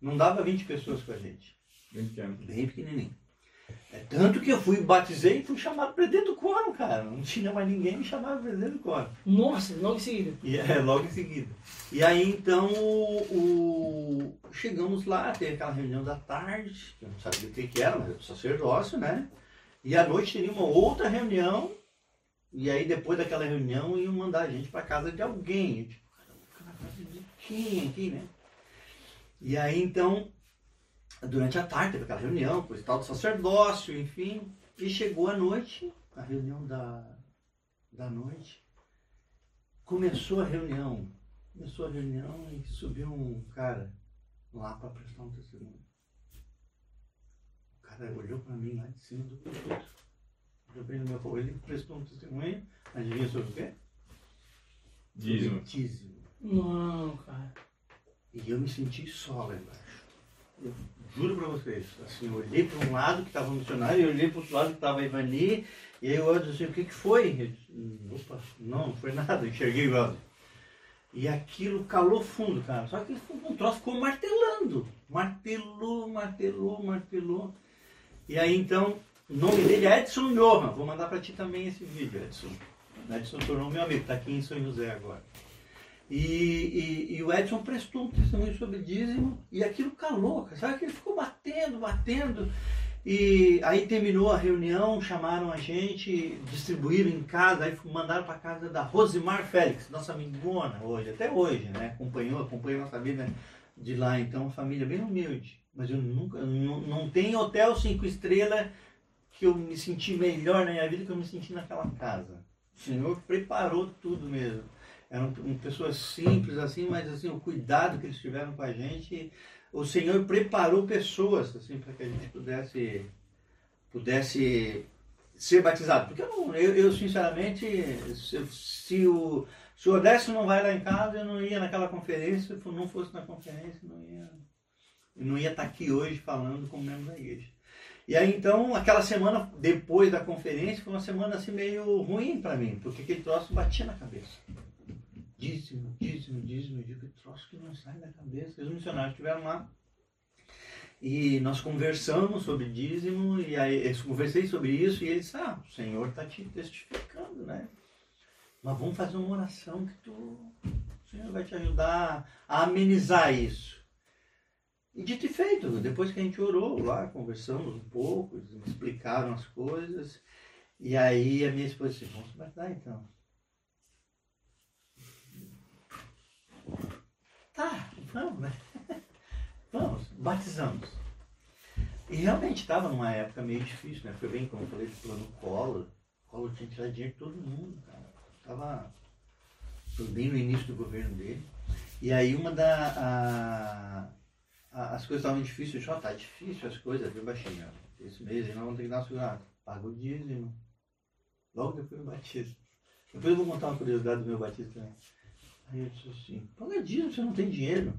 não dava 20 pessoas com a gente. Bem pequeno. Bem pequenininho. É tanto que eu fui, batizei e fui chamado presidente do quórum, cara. Não tinha mais ninguém me chamava presidente do quórum. Nossa, logo em seguida. E é, logo em seguida. E aí então o, o- chegamos lá, teve aquela reunião da tarde, que eu não sabia o que, que era, mas era sacerdócio, né? E à noite teria uma outra reunião E aí depois daquela reunião iam mandar a gente para casa de alguém. Tipo, de quem aqui, né? E aí então, durante a tarde teve aquela reunião com o tal do sacerdócio, enfim. E chegou a noite, a reunião da, da noite. Começou a reunião. Começou a reunião e subiu um cara lá para prestar um testemunho. O cara olhou para mim lá de cima do púlpito. Bem no meu rosto. Ele prestou um testemunho. Adivinha sobre o quê? Dízimo. Dízimo. Não, cara. E eu me senti só lá embaixo. Eu juro pra vocês. Assim, eu olhei para um lado que estava o missionário, eu olhei para outro lado que estava a Ivani, e aí eu olhei assim, o que que foi? Eu disse, "Hum, Opa, não, não foi nada, eu enxerguei o Elder. E aquilo calou fundo, cara. Só que um troço ficou martelando. Martelou, martelou, martelou. E aí então, o nome dele é Edson Johan. Vou mandar para ti também esse vídeo, Edson. Edson tornou meu amigo, está aqui em São José agora. E, e, e o Edson prestou um testemunho sobre dízimo e aquilo calou, sabe que ele ficou batendo, batendo. E aí terminou a reunião, chamaram a gente, distribuíram em casa, aí mandaram para casa da Rosimar Félix, nossa amigona hoje, até hoje, né? Acompanhou, acompanhou nossa vida de lá, então, família bem humilde. Mas eu nunca, não, não tem hotel cinco estrelas que eu me senti melhor na minha vida que eu me senti naquela casa. O Senhor preparou tudo mesmo. Eram pessoas simples assim, mas assim, o cuidado que eles tiveram com a gente, o Senhor preparou pessoas assim para que a gente pudesse pudesse ser batizado. Porque eu, não, eu, eu sinceramente, se, se o se o Odécio não vai lá em casa, eu não ia naquela conferência, se não fosse na conferência, não ia não ia estar aqui hoje falando como membro da igreja. E aí então, aquela semana depois da conferência, foi uma semana assim meio ruim para mim, porque aquele troço batia na cabeça. Dízimo, dízimo, dízimo, digo, que troço que não sai da cabeça. Os missionários estiveram lá e nós conversamos sobre dízimo, e aí eu conversei sobre isso, e ele disse, ah, o Senhor está te testificando, né? Mas vamos fazer uma oração que tu, o Senhor vai te ajudar a amenizar isso. E dito e feito, depois que a gente orou lá, conversamos um pouco, explicaram as coisas, e aí a minha esposa disse, vamos batizar então. Tá, vamos, né? Vamos, batizamos. E realmente estava numa época meio difícil, né? Foi bem, como eu falei, do plano Collor. Collor tinha tirar dinheiro de todo mundo, cara. Tava bem no início do governo dele. E aí uma da. A, as coisas estavam difíceis, eu ó, tá difícil as coisas, viu, baixinho? Esse mês aí nós vamos ter que dar uma segurada. O dízimo. Logo depois do batismo. Depois eu vou contar uma curiosidade do meu batismo também. Aí eu disse assim, paga dízimo, você não tem dinheiro.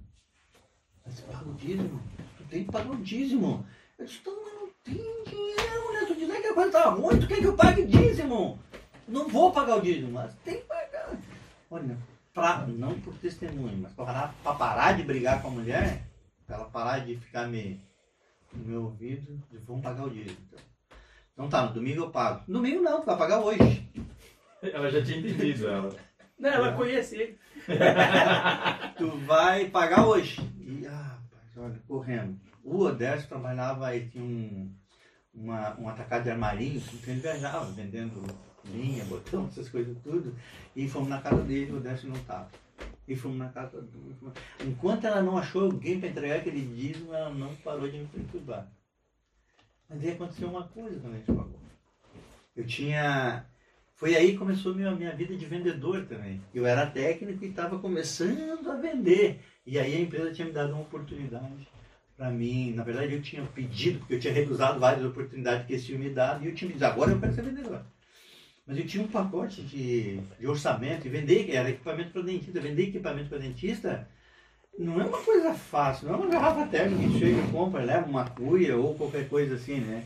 Mas paga o dízimo. Tu tem que pagar o dízimo. Eu disse, então, mas não tem dinheiro, né? Tu dizendo que a coisa ruim, tu quer que eu pague dízimo? Não vou pagar o dízimo, mas tem que pagar. Olha, pra, não por testemunho, mas pra parar de brigar com a mulher, pra ela parar de ficar me, no meu ouvido, de vamos pagar o dízimo. Então. então tá, no domingo eu pago. No domingo não, tu vai pagar hoje. Ela já tinha entendido ela. Não, ela conhece ele. tu vai pagar hoje. E, ah, rapaz, olha, correndo. O Odécio trabalhava aí, tinha um, uma, um atacado de armarinho, que ele viajava vendendo linha, botão, essas coisas tudo. E fomos na casa dele, o Odécio não estava. E fomos na casa do. Enquanto ela não achou alguém para entregar aquele dízimo, ela não parou de me perturbar. Mas aí aconteceu uma coisa quando a gente pagou. Eu tinha. Foi aí que começou a minha, minha vida de vendedor também. Eu era técnico e estava começando a vender. E aí a empresa tinha me dado uma oportunidade para mim. Na verdade, eu tinha pedido, porque eu tinha recusado várias oportunidades que eles tinham me dado, e eu tinha me dito, agora eu quero ser vendedor. Mas eu tinha um pacote de, de orçamento, e vender, era equipamento para dentista, vender equipamento para dentista não é uma coisa fácil, não é uma garrafa térmica que chega compra, leva uma cuia ou qualquer coisa assim, né?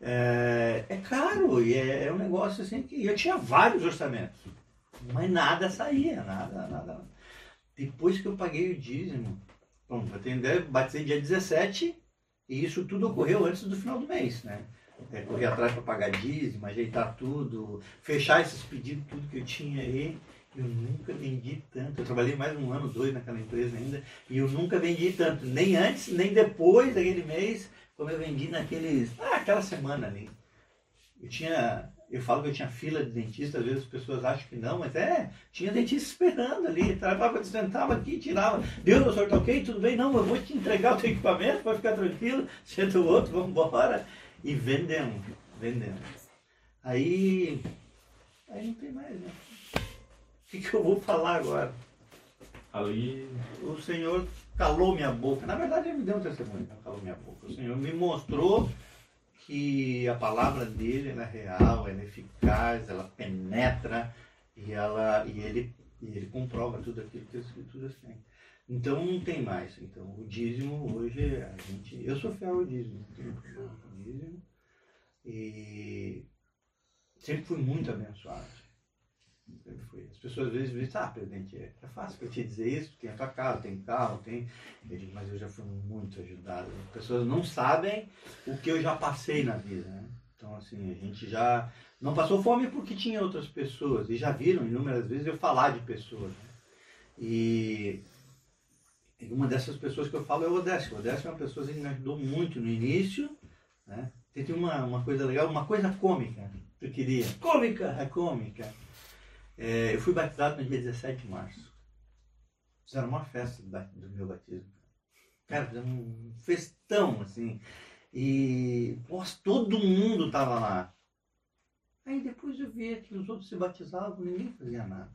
É, é caro e é, é um negócio assim que eu tinha vários orçamentos, mas nada saía, nada, nada. Depois que eu paguei o dízimo, bom, pra ter ideia, batizei dia 17 e isso tudo ocorreu antes do final do mês, né? É, correr atrás para pagar dízimo, ajeitar tudo, fechar esses pedidos, tudo que eu tinha aí. Eu nunca vendi tanto. Eu trabalhei mais um ano, dois naquela empresa ainda, e eu nunca vendi tanto, nem antes, nem depois daquele mês, como eu vendi naqueles. Ah, aquela semana ali. Eu tinha. Eu falo que eu tinha fila de dentista, às vezes as pessoas acham que não, mas é, tinha dentista esperando ali, travava, sentava aqui, tirava. Deu, doutor, tá ok? Tudo bem? Não, eu vou te entregar o teu equipamento, pode ficar tranquilo, senta o outro, vamos embora. E vendemos, vendemos. Aí, aí não tem mais, né? O que, que eu vou falar agora? Ali. O Senhor calou minha boca. Na verdade, ele me deu um testemunho, calou minha boca. O Senhor me mostrou que a palavra dele é real, ela é eficaz, ela penetra e, ela, e, ele, e ele comprova tudo aquilo que as escrituras têm. Então não tem mais. Então o dízimo hoje a gente. Eu sou fiel ao dízimo. dízimo e sempre fui muito abençoado. Sempre fui. As pessoas às vezes dizem, ah, presidente, é, é fácil para te dizer isso, tem a tua casa, tem carro, tem. Eu digo, mas eu já fui muito ajudado. As pessoas não sabem o que eu já passei na vida. Né? Então, assim, a gente já não passou fome porque tinha outras pessoas. E já viram inúmeras vezes eu falar de pessoas. Né? E uma dessas pessoas que eu falo é o Odécio. O Odécio é uma pessoa que me ajudou muito no início. Né? Tem uma, uma coisa legal, uma coisa cômica que eu queria. Cômica! É cômica. É, eu fui batizado no dia 17 de março. Fizeram uma festa do meu batismo. Cara, fizeram um festão, assim. E, nossa, todo mundo tava lá. Aí depois eu via que os outros se batizavam, ninguém fazia nada.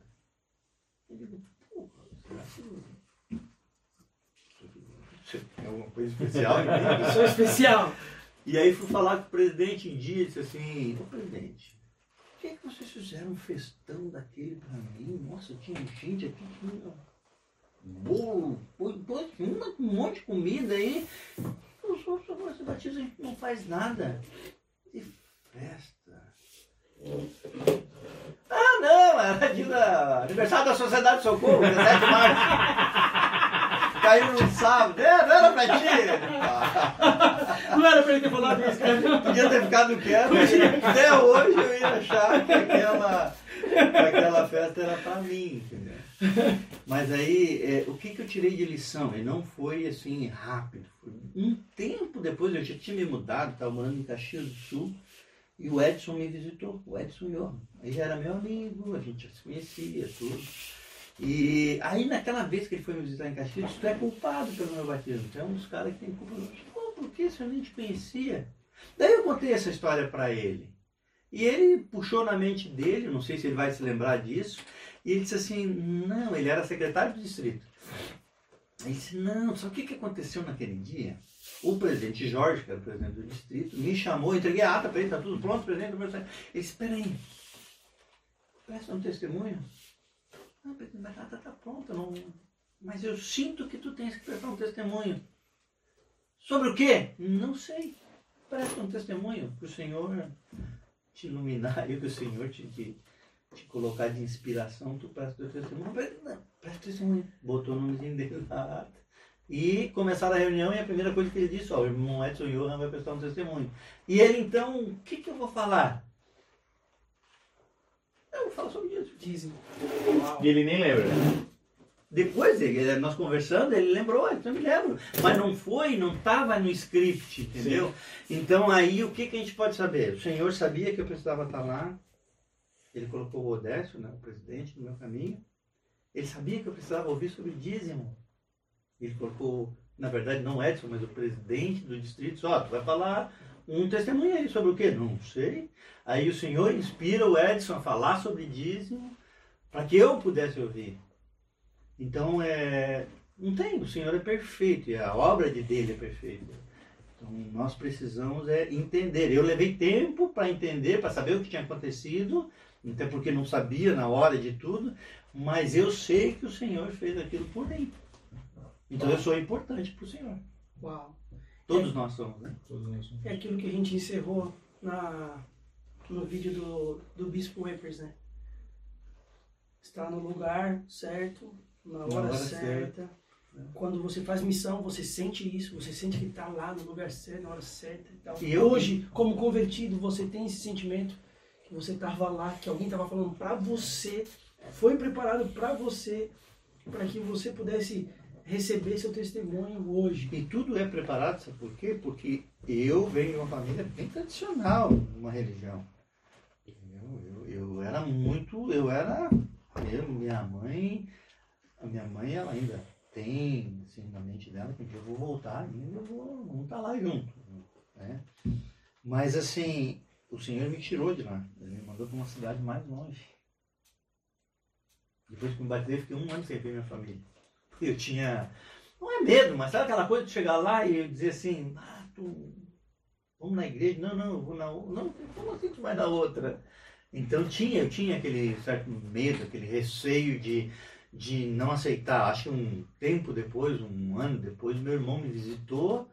Eu digo, porra, será que é alguma coisa especial em mim? Sou especial. E aí fui falar com o presidente um dia e disse assim, ô presidente, por que, é que vocês fizeram um festão daquele pra mim? Nossa, tinha gente aqui, tinha bolo, um monte de comida aí. Os outros agora se batizam, a gente não faz nada. Que festa. Ah não, era dia da aniversário da Sociedade de Socorro, 17 de março caiu no sábado. É, não era pra ti. Não era pra ele ter falado isso, cara. Podia ter ficado quieto. Até hoje eu ia achar que aquela, que aquela festa era pra mim, entendeu? Mas aí, é, o que, que eu tirei de lição? E não foi assim rápido. Foi um tempo depois, eu já tinha me mudado, estava morando em Caxias do Sul, e o Edson me visitou, o Edson Yorma. Ele era meu amigo, a gente já se conhecia, tudo. E aí naquela vez que ele foi me visitar em Caxias, tu é culpado pelo meu batismo. Tu é um dos caras que tem culpa. Pô, por que se eu nem te conhecia? Daí eu contei essa história para ele. E ele puxou na mente dele, não sei se ele vai se lembrar disso, e ele disse assim, não, ele era secretário do distrito. Ele disse, não, sabe o que, que aconteceu naquele dia? O presidente Jorge, que era o presidente do distrito, me chamou, entreguei a ata para ele, está tudo pronto, presidente do meu Ele disse, espera aí, presta um testemunho. Não, a batata está pronta, não... mas eu sinto que tu tens que prestar um testemunho. Sobre o quê? Não sei. Presta um testemunho para o Senhor te iluminar e que o Senhor te, te, te, colocar de inspiração, tu presta o testemunho. Presta, presta testemunho. Botou o nomezinho dele na ata. E começaram a reunião e a primeira coisa que ele disse, ó, o irmão Edson Johan vai prestar um testemunho. E ele então, o que, que eu vou falar? Eu vou falar sobre isso. Dizem. E ele nem lembra. Depois, nós conversando, ele lembrou, então eu me lembro. Mas não foi, não estava no script, entendeu? Sim. Então aí o que, que a gente pode saber? O Senhor sabia que eu precisava estar lá. Ele colocou o Odécio, né, o presidente, no meu caminho. Ele sabia que eu precisava ouvir sobre dízimo. Ele colocou, na verdade, não Edson, mas o presidente do distrito. Ó, tu vai falar um testemunho aí sobre o quê? Não sei. Aí o Senhor inspira o Edson a falar sobre dízimo para que eu pudesse ouvir. Então, é, não tem, o Senhor é perfeito e a obra de dele é perfeita. Então, nós precisamos é entender. Eu levei tempo para entender, para saber o que tinha acontecido, até porque não sabia na hora de tudo, mas eu sei que o Senhor fez aquilo por mim. Então, eu sou importante para o Senhor. Uau. Todos nós somos, né? Todos nós somos. É aquilo que a gente encerrou na, no vídeo do, do Bispo Wepers, né? Está no lugar certo, na hora, na hora certa. certa. Quando você faz missão, você sente isso, você sente que está lá no lugar certo, na hora certa e tal. E hoje, como convertido, você tem esse sentimento que você estava lá, que alguém estava falando para você, foi preparado para você, para que você pudesse receber seu testemunho hoje. E tudo é preparado, sabe por quê? Porque eu venho de uma família bem tradicional, uma religião. era muito, eu era, eu, minha mãe, a minha mãe ela ainda tem assim, na mente dela que eu vou voltar ainda, eu vou, vamos estar lá junto. Né? Mas assim, o Senhor me tirou de lá, ele me mandou para uma cidade mais longe. Depois que me bateu, eu fiquei um ano sem ver minha família. Eu tinha, não é medo, mas sabe aquela coisa de chegar lá e dizer assim, ah, tu, vamos na igreja? Não, não, eu vou na Não, como assim tu vai na outra? Então tinha, eu tinha aquele certo medo, aquele receio de, de não aceitar. Acho que um tempo depois, um ano depois, meu irmão me visitou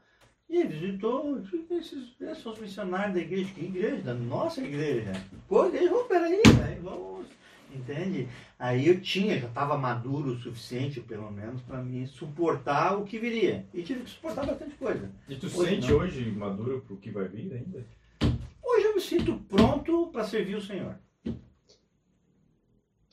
e ele visitou esses, esses missionários da igreja. Que igreja? Da nossa igreja. Pô, igreja, oh, peraí, né? vamos. Entende? Aí eu tinha, já estava maduro o suficiente, pelo menos, para me suportar o que viria. E tive que suportar bastante coisa. E tu hoje sente não. hoje maduro para o que vai vir ainda? Hoje eu me sinto pronto para servir o Senhor.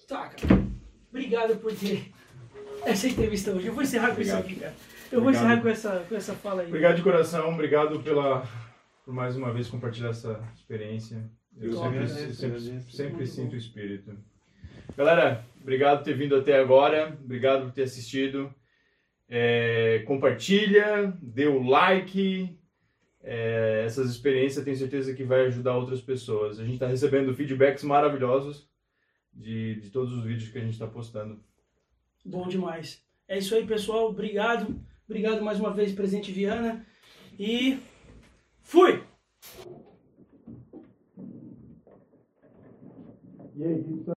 Tá, cara. Obrigado por ter essa entrevista hoje. Eu vou encerrar com isso aqui, cara. Eu obrigado. vou encerrar com essa, com essa fala aí. Obrigado de coração, obrigado pela, por mais uma vez compartilhar essa experiência. Eu sempre, sempre, sempre sinto o espírito. Galera, obrigado por ter vindo até agora, obrigado por ter assistido. É, compartilha, dê o like. É, essas experiências tenho certeza que vai ajudar outras pessoas. A gente está recebendo feedbacks maravilhosos de, de todos os vídeos que a gente está postando. Bom demais. É isso aí, pessoal. Obrigado. Obrigado mais uma vez, Presidente Viana. E fui! E aí,